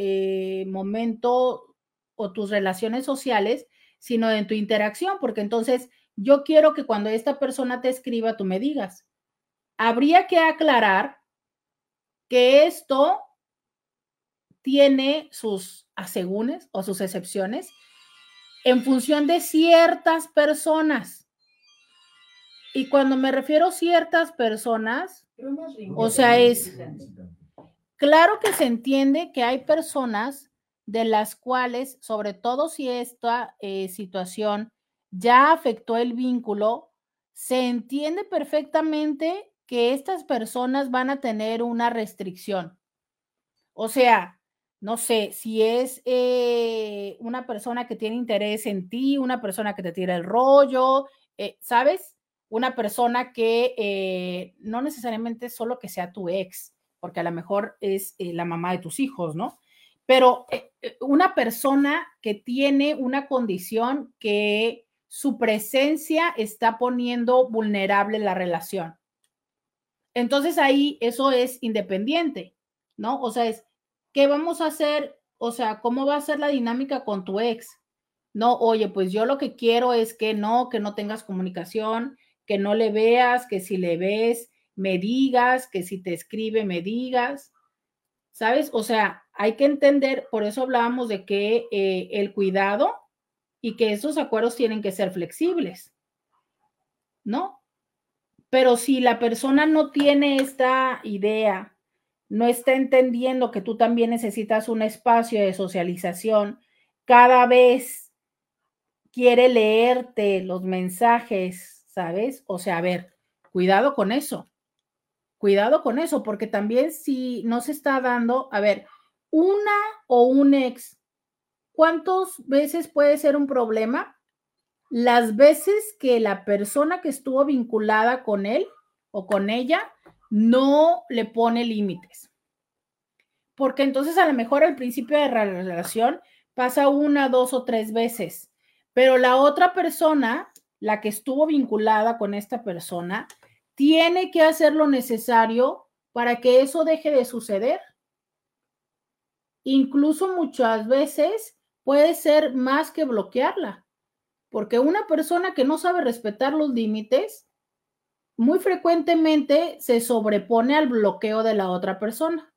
momento o tus relaciones sociales, sino de tu interacción, porque entonces yo quiero que cuando esta persona te escriba, tú me digas, habría que aclarar que esto tiene sus asegúnes o sus excepciones en función de ciertas personas. Y cuando me refiero a ciertas personas, o sea, es claro que se entiende que hay personas de las cuales, sobre todo si esta eh, situación ya afectó el vínculo, se entiende perfectamente que estas personas van a tener una restricción. O sea, no sé, si es eh, una persona que tiene interés en ti, una persona que te tira el rollo, eh, ¿sabes? Una persona que eh, no necesariamente solo que sea tu ex, porque a lo mejor es la mamá de tus hijos, ¿no? Pero una persona que tiene una condición que su presencia está poniendo vulnerable la relación. Entonces ahí eso es independiente, ¿no? O sea, es, ¿qué vamos a hacer? O sea, ¿cómo va a ser la dinámica con tu ex? No, oye, pues yo lo que quiero es que no, que no tengas comunicación, que no le veas, que si le ves, me digas, que si te escribe, me digas. ¿Sabes? O sea, hay que entender, por eso hablábamos de que eh, el cuidado y que esos acuerdos tienen que ser flexibles, ¿no? Pero si la persona no tiene esta idea, no está entendiendo que tú también necesitas un espacio de socialización, cada vez quiere leerte los mensajes, ¿sabes? O sea, a ver, cuidado con eso. Cuidado con eso, porque también si no se está dando, a ver, una o un ex, ¿cuántas veces puede ser un problema? Las veces que la persona que estuvo vinculada con él o con ella no le pone límites. Porque entonces a lo mejor al principio de la relación pasa una, dos o tres veces, pero la otra persona, la que estuvo vinculada con esta persona, tiene que hacer lo necesario para que eso deje de suceder. Incluso muchas veces puede ser más que bloquearla, porque una persona que no sabe respetar los límites muy frecuentemente se sobrepone al bloqueo de la otra persona.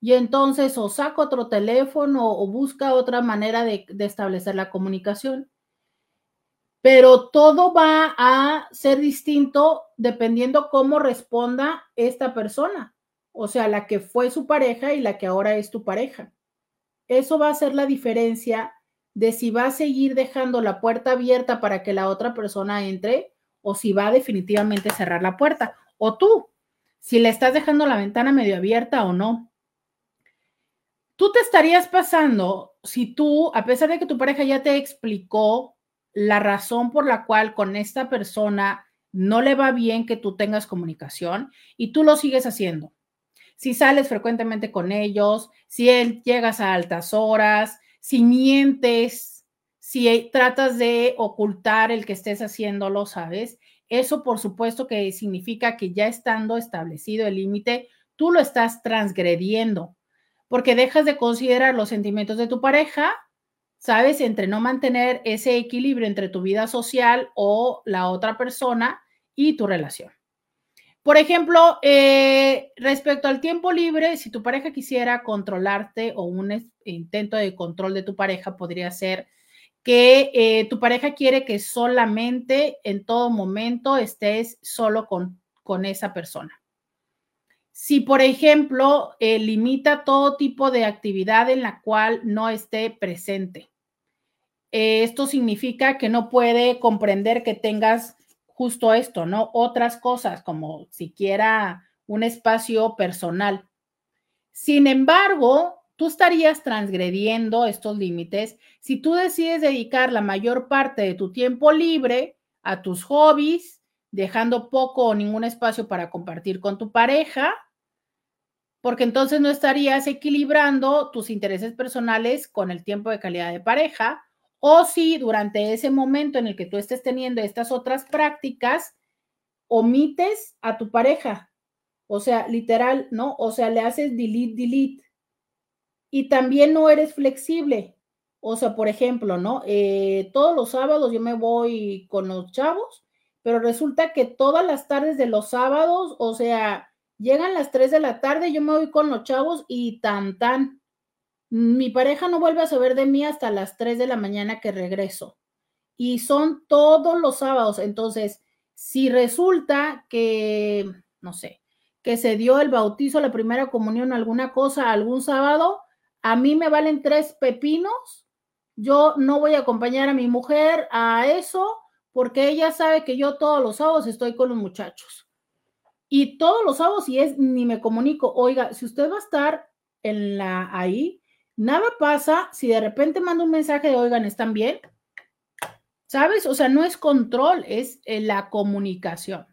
Y entonces o saca otro teléfono o busca otra manera de, establecer la comunicación. Pero todo va a ser distinto dependiendo cómo responda esta persona, o sea, la que fue su pareja y la que ahora es tu pareja. Eso va a ser la diferencia de si va a seguir dejando la puerta abierta para que la otra persona entre o si va a definitivamente cerrar la puerta. O tú, si le estás dejando la ventana medio abierta o no. Tú te estarías pasando si tú, a pesar de que tu pareja ya te explicó la razón por la cual con esta persona no le va bien que tú tengas comunicación y tú lo sigues haciendo. Si sales frecuentemente con ellos, si él llegas a altas horas, si mientes, si tratas de ocultar el que estés haciéndolo, ¿sabes? Eso por supuesto que significa que ya estando establecido el límite, tú lo estás transgrediendo, porque dejas de considerar los sentimientos de tu pareja, ¿sabes? Entre no mantener ese equilibrio entre tu vida social o la otra persona y tu relación. Por ejemplo, eh, respecto al tiempo libre, si tu pareja quisiera controlarte o un intento de control de tu pareja podría ser que eh, tu pareja quiere que solamente en todo momento estés solo con, con esa persona. Si, por ejemplo, eh, limita todo tipo de actividad en la cual no esté presente, esto significa que no puede comprender que tengas justo esto, ¿no? Otras cosas como siquiera un espacio personal. Sin embargo, tú estarías transgrediendo estos límites si tú decides dedicar la mayor parte de tu tiempo libre a tus hobbies, dejando poco o ningún espacio para compartir con tu pareja, porque entonces no estarías equilibrando tus intereses personales con el tiempo de calidad de pareja, o si durante ese momento en el que tú estés teniendo estas otras prácticas, omites a tu pareja. O sea, literal, ¿no? O sea, le haces delete, delete y también no eres flexible. O sea, por ejemplo, ¿no? Eh, todos los sábados yo me voy con los chavos, pero resulta que todas las tardes de los sábados, o sea, llegan las 3 de la tarde, yo me voy con los chavos y tan tan. Mi pareja no vuelve a saber de mí hasta las 3 de la mañana que regreso. Y son todos los sábados. Entonces, si resulta que, no sé, que se dio el bautizo, la primera comunión, alguna cosa, algún sábado, a mí me valen tres pepinos, yo no voy a acompañar a mi mujer a eso porque ella sabe que yo todos los sábados estoy con los muchachos. Y todos los sábados, y es, ni me comunico, oiga, si usted va a estar en la ahí, nada pasa si de repente mando un mensaje de, oigan, ¿están bien? ¿Sabes? O sea, no es control, es eh, la comunicación.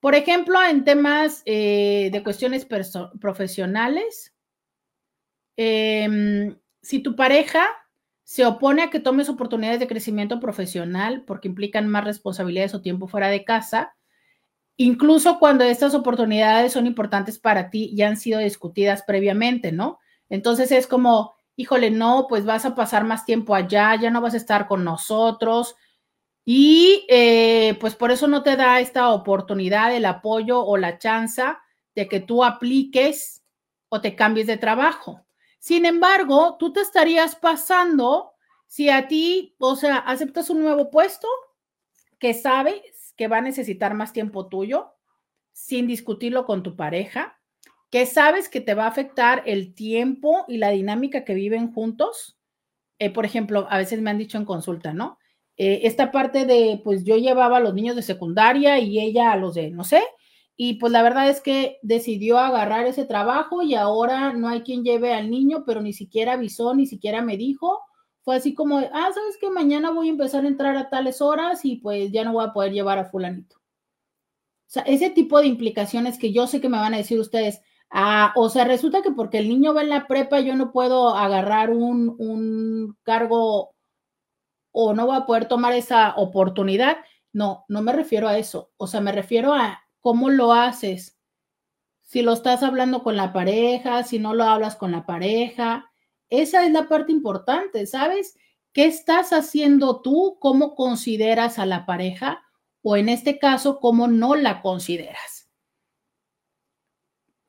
Por ejemplo, en temas eh, de cuestiones profesionales, Em, si tu pareja se opone a que tomes oportunidades de crecimiento profesional porque implican más responsabilidades o tiempo fuera de casa, incluso cuando estas oportunidades son importantes para ti y han sido discutidas previamente, ¿no? Entonces es como, híjole, no, pues vas a pasar más tiempo allá, ya no vas a estar con nosotros. Y eh, pues por eso no te da esta oportunidad, el apoyo o la chance de que tú apliques o te cambies de trabajo. Sin embargo, tú te estarías pasando si a ti, o sea, aceptas un nuevo puesto que sabes que va a necesitar más tiempo tuyo, sin discutirlo con tu pareja, que sabes que te va a afectar el tiempo y la dinámica que viven juntos. Eh, por ejemplo, a veces me han dicho en consulta, ¿no? Eh, esta parte de, pues yo llevaba a los niños de secundaria y ella a los de, no sé, y pues la verdad es que decidió agarrar ese trabajo y ahora no hay quien lleve al niño, pero ni siquiera avisó, ni siquiera me dijo. Fue así como, ah, sabes que mañana voy a empezar a entrar a tales horas y pues ya no voy a poder llevar a fulanito. O sea, ese tipo de implicaciones que yo sé que me van a decir ustedes, Ah, o sea, resulta que porque el niño va en la prepa, yo no puedo agarrar un, un cargo o no voy a poder tomar esa oportunidad. No, no me refiero a eso. O sea, me refiero a cómo lo haces. Si lo estás hablando con la pareja, si no lo hablas con la pareja. Esa es la parte importante, ¿sabes? ¿Qué estás haciendo tú? ¿Cómo consideras a la pareja? O en este caso, ¿cómo no la consideras?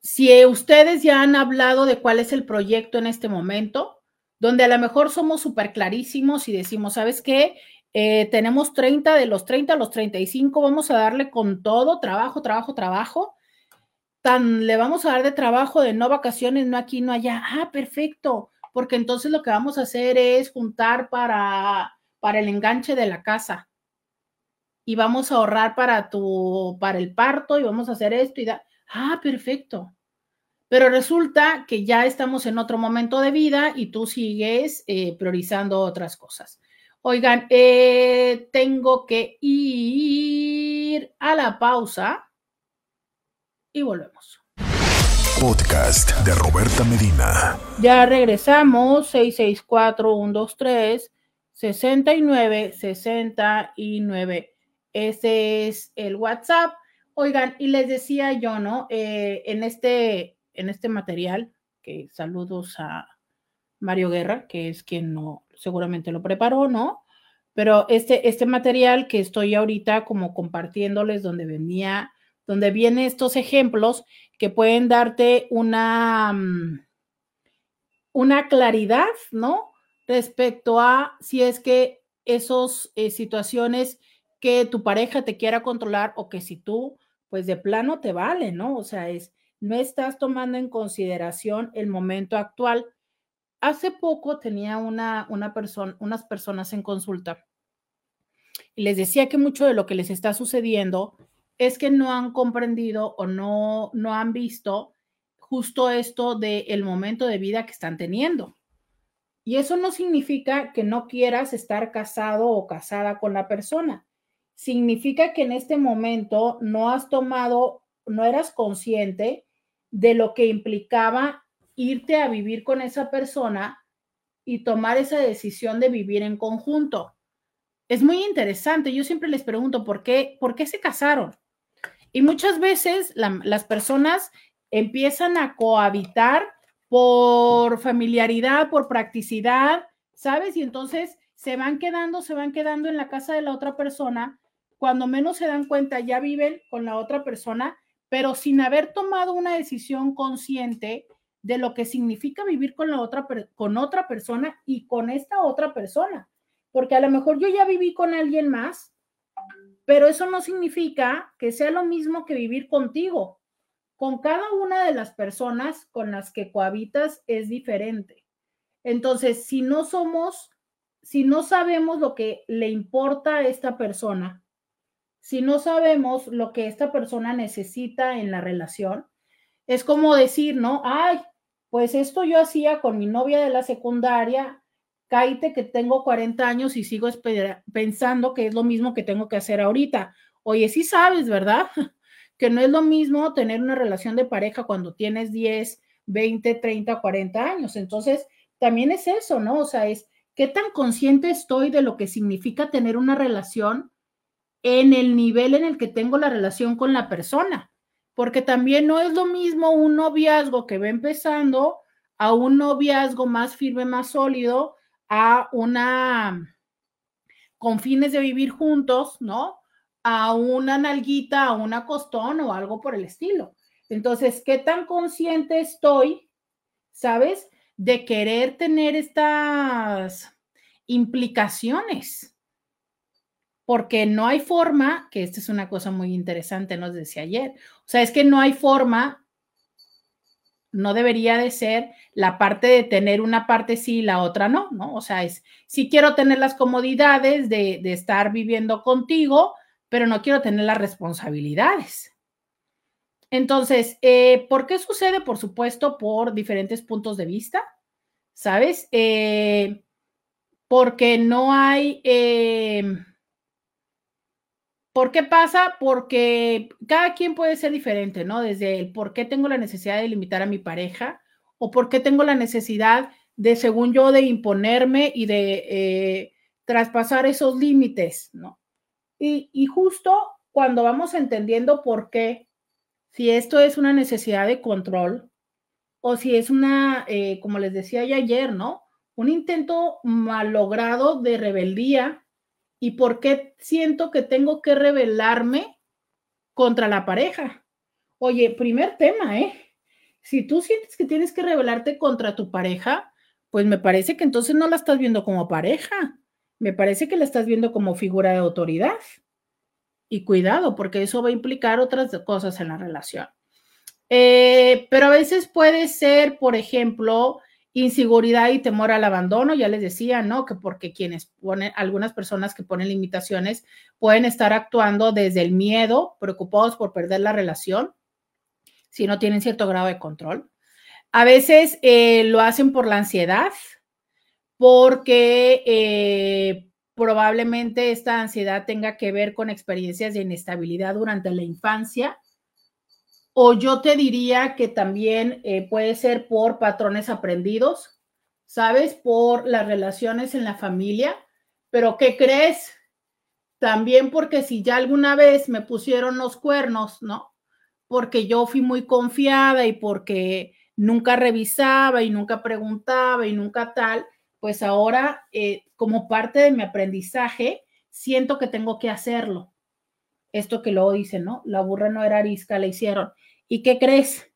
Si ustedes ya han hablado de cuál es el proyecto en este momento, donde a lo mejor somos súper clarísimos y decimos, ¿sabes qué? Eh, tenemos 30, de los 30 a los 35, vamos a darle con todo, trabajo, trabajo, trabajo. Tan le vamos a dar de trabajo, de no vacaciones, no aquí, no allá. Ah, perfecto, porque entonces lo que vamos a hacer es juntar para, para el enganche de la casa. Y vamos a ahorrar para tu, para el parto y vamos a hacer esto y da. Ah, perfecto. Pero resulta que ya estamos en otro momento de vida y tú sigues eh, priorizando otras cosas. Oigan, eh, tengo que ir a la pausa y volvemos. Podcast de Roberta Medina. Ya regresamos, 664-123-6969. Ese es el WhatsApp. Oigan, y les decía yo, ¿no? Eh, en este en este material, que saludos a Mario Guerra, que es quien no, seguramente lo preparó, ¿no? Pero este, este material que estoy ahorita como compartiéndoles, donde venía, donde vienen estos ejemplos que pueden darte una, mm, una claridad, ¿no? Respecto a si es que esas eh, situaciones que tu pareja te quiera controlar o que si tú, pues de plano te vale, ¿no? O sea, es, no estás tomando en consideración el momento actual. Hace poco tenía una, una persona, unas personas en consulta y les decía que mucho de lo que les está sucediendo es que no han comprendido o no, no han visto justo esto del momento de vida que están teniendo. Y eso no significa que no quieras estar casado o casada con la persona. Significa que en este momento no has tomado, no eras consciente de lo que implicaba irte a vivir con esa persona y tomar esa decisión de vivir en conjunto. Es muy interesante. Yo siempre les pregunto por qué, por qué se casaron. Y muchas veces las personas empiezan a cohabitar por familiaridad, por practicidad, ¿sabes? Y entonces se van quedando, se van quedando en la casa de la otra persona. Cuando menos se dan cuenta, ya viven con la otra persona pero sin haber tomado una decisión consciente de lo que significa vivir con la otra con otra persona y con esta otra persona, porque a lo mejor yo ya viví con alguien más, pero eso no significa que sea lo mismo que vivir contigo. Con cada una de las personas con las que cohabitas es diferente. Entonces, si no somos, si no sabemos lo que le importa a esta persona, si no sabemos lo que esta persona necesita en la relación, es como decir, ¿no? Ay, pues esto yo hacía con mi novia de la secundaria, cáite que tengo 40 años y sigo pensando que es lo mismo que tengo que hacer ahorita. Oye, sí sabes, ¿verdad? Que no es lo mismo tener una relación de pareja cuando tienes 10, 20, 30, 40 años. Entonces, también es eso, ¿no? O sea, es qué tan consciente estoy de lo que significa tener una relación en el nivel en el que tengo la relación con la persona, porque también no es lo mismo un noviazgo que va empezando a un noviazgo más firme, más sólido, a una con fines de vivir juntos, ¿no? A una nalguita, a una costón o algo por el estilo. Entonces, ¿qué tan consciente estoy, sabes, de querer tener estas implicaciones? Porque no hay forma, que esta es una cosa muy interesante, nos decía ayer, o sea, es que no hay forma no debería de ser la parte de tener una parte sí y la otra no, ¿no? O sea, es, sí quiero tener las comodidades de, estar viviendo contigo, pero no quiero tener las responsabilidades. Entonces, eh, ¿por qué sucede? Por supuesto, por diferentes puntos de vista, ¿sabes? Eh, porque no hay... Eh, ¿Por qué pasa? Porque cada quien puede ser diferente, ¿no? Desde el por qué tengo la necesidad de limitar a mi pareja o por qué tengo la necesidad de, según yo, de imponerme y de eh, traspasar esos límites, ¿no? Y, justo cuando vamos entendiendo por qué, si esto es una necesidad de control o si es una, eh, como les decía ya ayer, ¿no? Un intento malogrado de rebeldía ¿Y por qué siento que tengo que rebelarme contra la pareja? Oye, primer tema, ¿eh? Si tú sientes que tienes que rebelarte contra tu pareja, pues me parece que entonces no la estás viendo como pareja. Me parece que la estás viendo como figura de autoridad. Y cuidado, porque eso va a implicar otras cosas en la relación. Eh, pero a veces puede ser, por ejemplo, inseguridad y temor al abandono, ya les decía, ¿no? Que porque quienes ponen, algunas personas que ponen limitaciones pueden estar actuando desde el miedo, preocupados por perder la relación, si no tienen cierto grado de control. A veces eh, lo hacen por la ansiedad, porque eh, probablemente esta ansiedad tenga que ver con experiencias de inestabilidad durante la infancia o yo te diría que también eh, puede ser por patrones aprendidos, ¿sabes? Por las relaciones en la familia. Pero ¿qué crees? También porque si ya alguna vez me pusieron los cuernos, ¿no? Porque yo fui muy confiada y porque nunca revisaba y nunca preguntaba y nunca tal, pues ahora eh, como parte de mi aprendizaje siento que tengo que hacerlo. Esto que luego dicen, ¿no? La burra no era arisca, la hicieron. ¿Y qué crees?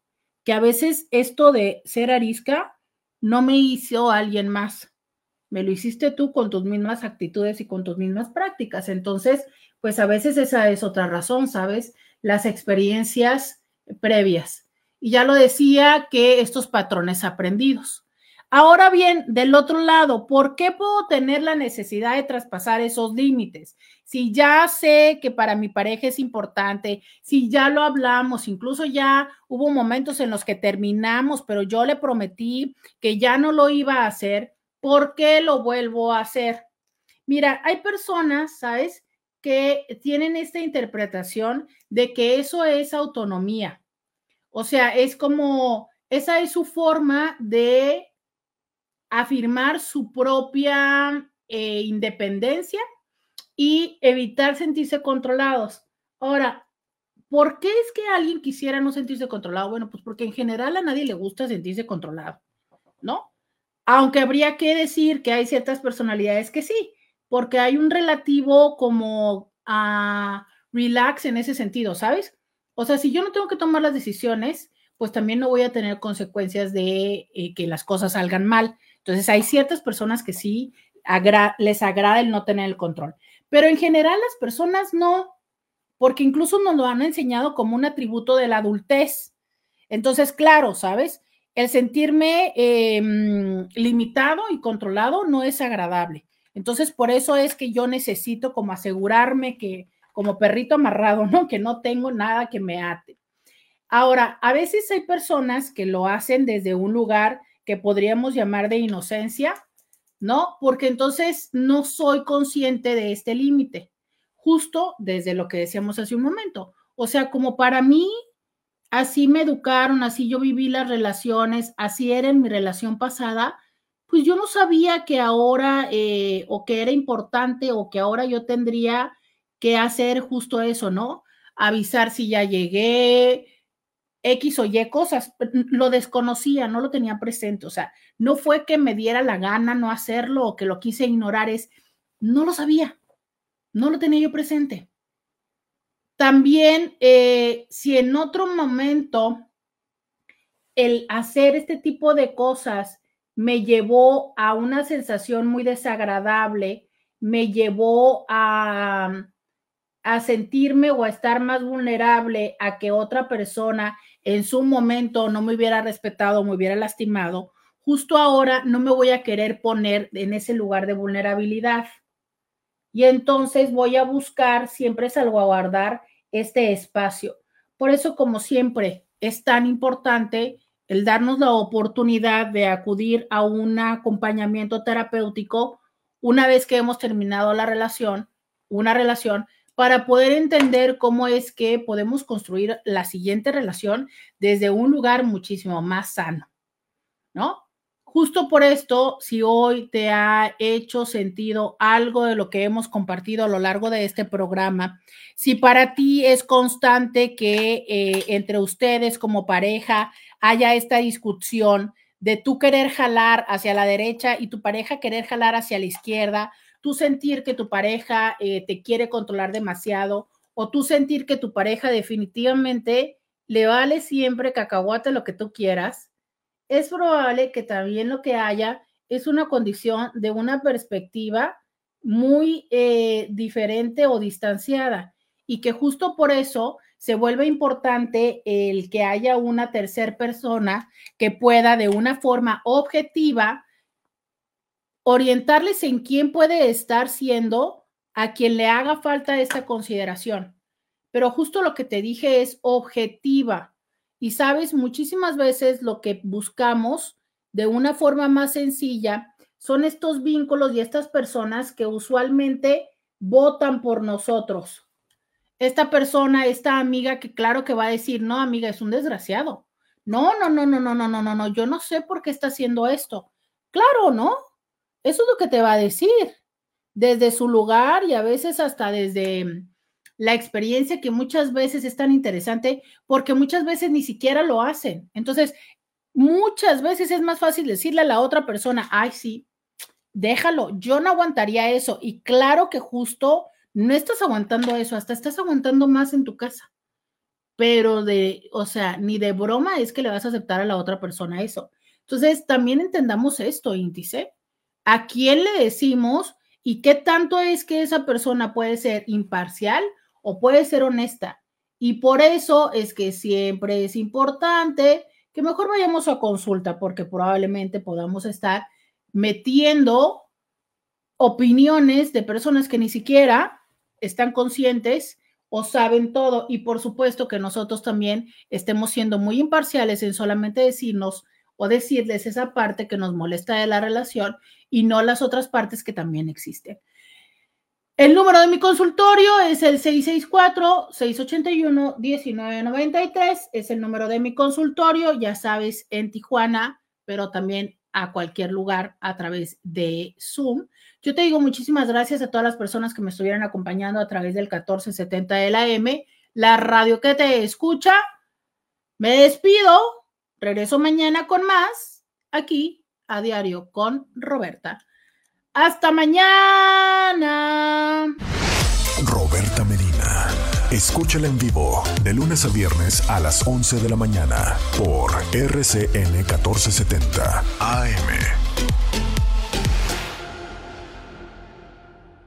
Que a veces esto de ser arisca no me hizo alguien más. Me lo hiciste tú con tus mismas actitudes y con tus mismas prácticas. Entonces, pues a veces esa es otra razón, ¿sabes? Las experiencias previas. Y ya lo decía que estos patrones aprendidos. Ahora bien, del otro lado, ¿por qué puedo tener la necesidad de traspasar esos límites? Si ya sé que para mi pareja es importante, si ya lo hablamos, incluso ya hubo momentos en los que terminamos, pero yo le prometí que ya no lo iba a hacer, ¿por qué lo vuelvo a hacer? Mira, hay personas, ¿sabes? que tienen esta interpretación de que eso es autonomía. O sea, es como, esa es su forma de afirmar su propia eh, independencia y evitar sentirse controlados. Ahora, ¿por qué es que alguien quisiera no sentirse controlado? Bueno, pues porque en general a nadie le gusta sentirse controlado, ¿no? Aunque habría que decir que hay ciertas personalidades que sí, porque hay un relativo como a relax en ese sentido, ¿sabes? O sea, si yo no tengo que tomar las decisiones, pues también no voy a tener consecuencias de eh, que las cosas salgan mal. Entonces, hay ciertas personas que sí les agrada el no tener el control, pero en general las personas no, porque incluso nos lo han enseñado como un atributo de la adultez. Entonces, claro, ¿sabes? El sentirme em, limitado y controlado no es agradable. Entonces, por eso es que yo necesito como asegurarme que, como perrito amarrado, ¿no? Que no tengo nada que me ate. Ahora, a veces hay personas que lo hacen desde un lugar que podríamos llamar de inocencia, ¿no? Porque entonces no soy consciente de este límite, justo desde lo que decíamos hace un momento. O sea, como para mí, así me educaron, así yo viví las relaciones, así era en mi relación pasada, pues yo no sabía que ahora eh, o que era importante o que ahora yo tendría que hacer justo eso, ¿no? Avisar si ya llegué, X o Y cosas, lo desconocía, no lo tenía presente, o sea, no fue que me diera la gana no hacerlo o que lo quise ignorar, es, no lo sabía. No lo tenía yo presente. También, eh, si en otro momento el hacer este tipo de cosas me llevó a una sensación muy desagradable, me llevó a, a sentirme o a estar más vulnerable a que otra persona en su momento no me hubiera respetado, me hubiera lastimado, justo ahora no me voy a querer poner en ese lugar de vulnerabilidad. Y entonces voy a buscar siempre salvaguardar este espacio. Por eso, como siempre, es tan importante el darnos la oportunidad de acudir a un acompañamiento terapéutico una vez que hemos terminado la relación, una relación, para poder entender cómo es que podemos construir la siguiente relación desde un lugar muchísimo más sano, ¿no? Justo por esto, si hoy te ha hecho sentido algo de lo que hemos compartido a lo largo de este programa, si para ti es constante que eh, entre ustedes como pareja haya esta discusión de tú querer jalar hacia la derecha y tu pareja querer jalar hacia la izquierda, tú sentir que tu pareja eh, te quiere controlar demasiado o tú sentir que tu pareja definitivamente le vale siempre cacahuate lo que tú quieras, es probable que también lo que haya es una condición de una perspectiva muy eh, diferente o distanciada y que justo por eso se vuelve importante el que haya una tercera persona que pueda de una forma objetiva orientarles en quién puede estar siendo a quien le haga falta esta consideración. Pero justo lo que te dije es objetiva. Y sabes, muchísimas veces lo que buscamos de una forma más sencilla son estos vínculos y estas personas que usualmente votan por nosotros. Esta persona, esta amiga que claro que va a decir, no, amiga, es un desgraciado. No, no, no, no, no, no, no, no, no, yo no sé por qué está haciendo esto. Claro, ¿no? Eso es lo que te va a decir desde su lugar y a veces hasta desde la experiencia que muchas veces es tan interesante porque muchas veces ni siquiera lo hacen. Entonces, muchas veces es más fácil decirle a la otra persona, ay, sí, déjalo, yo no aguantaría eso. Y claro que justo no estás aguantando eso, hasta estás aguantando más en tu casa. Pero de, o sea, ni de broma es que le vas a aceptar a la otra persona eso. Entonces, también entendamos esto, índice. ¿A quién le decimos y qué tanto es que esa persona puede ser imparcial o puede ser honesta. Y por eso es que siempre es importante que mejor vayamos a consulta porque probablemente podamos estar metiendo opiniones de personas que ni siquiera están conscientes o saben todo. Y por supuesto que nosotros también estemos siendo muy imparciales en solamente decirnos o decirles esa parte que nos molesta de la relación y no las otras partes que también existen. El número de mi consultorio es el 664-681-1993. Es el número de mi consultorio, ya sabes, en Tijuana, pero también a cualquier lugar a través de Zoom. Yo te digo muchísimas gracias a todas las personas que me estuvieron acompañando a través del 1470 de la M, la radio que te escucha. Me despido, regreso mañana con más aquí a diario con Roberta. Hasta mañana. Roberta Medina. Escúchala en vivo de lunes a viernes a las 11 de la mañana por RCN 1470 AM.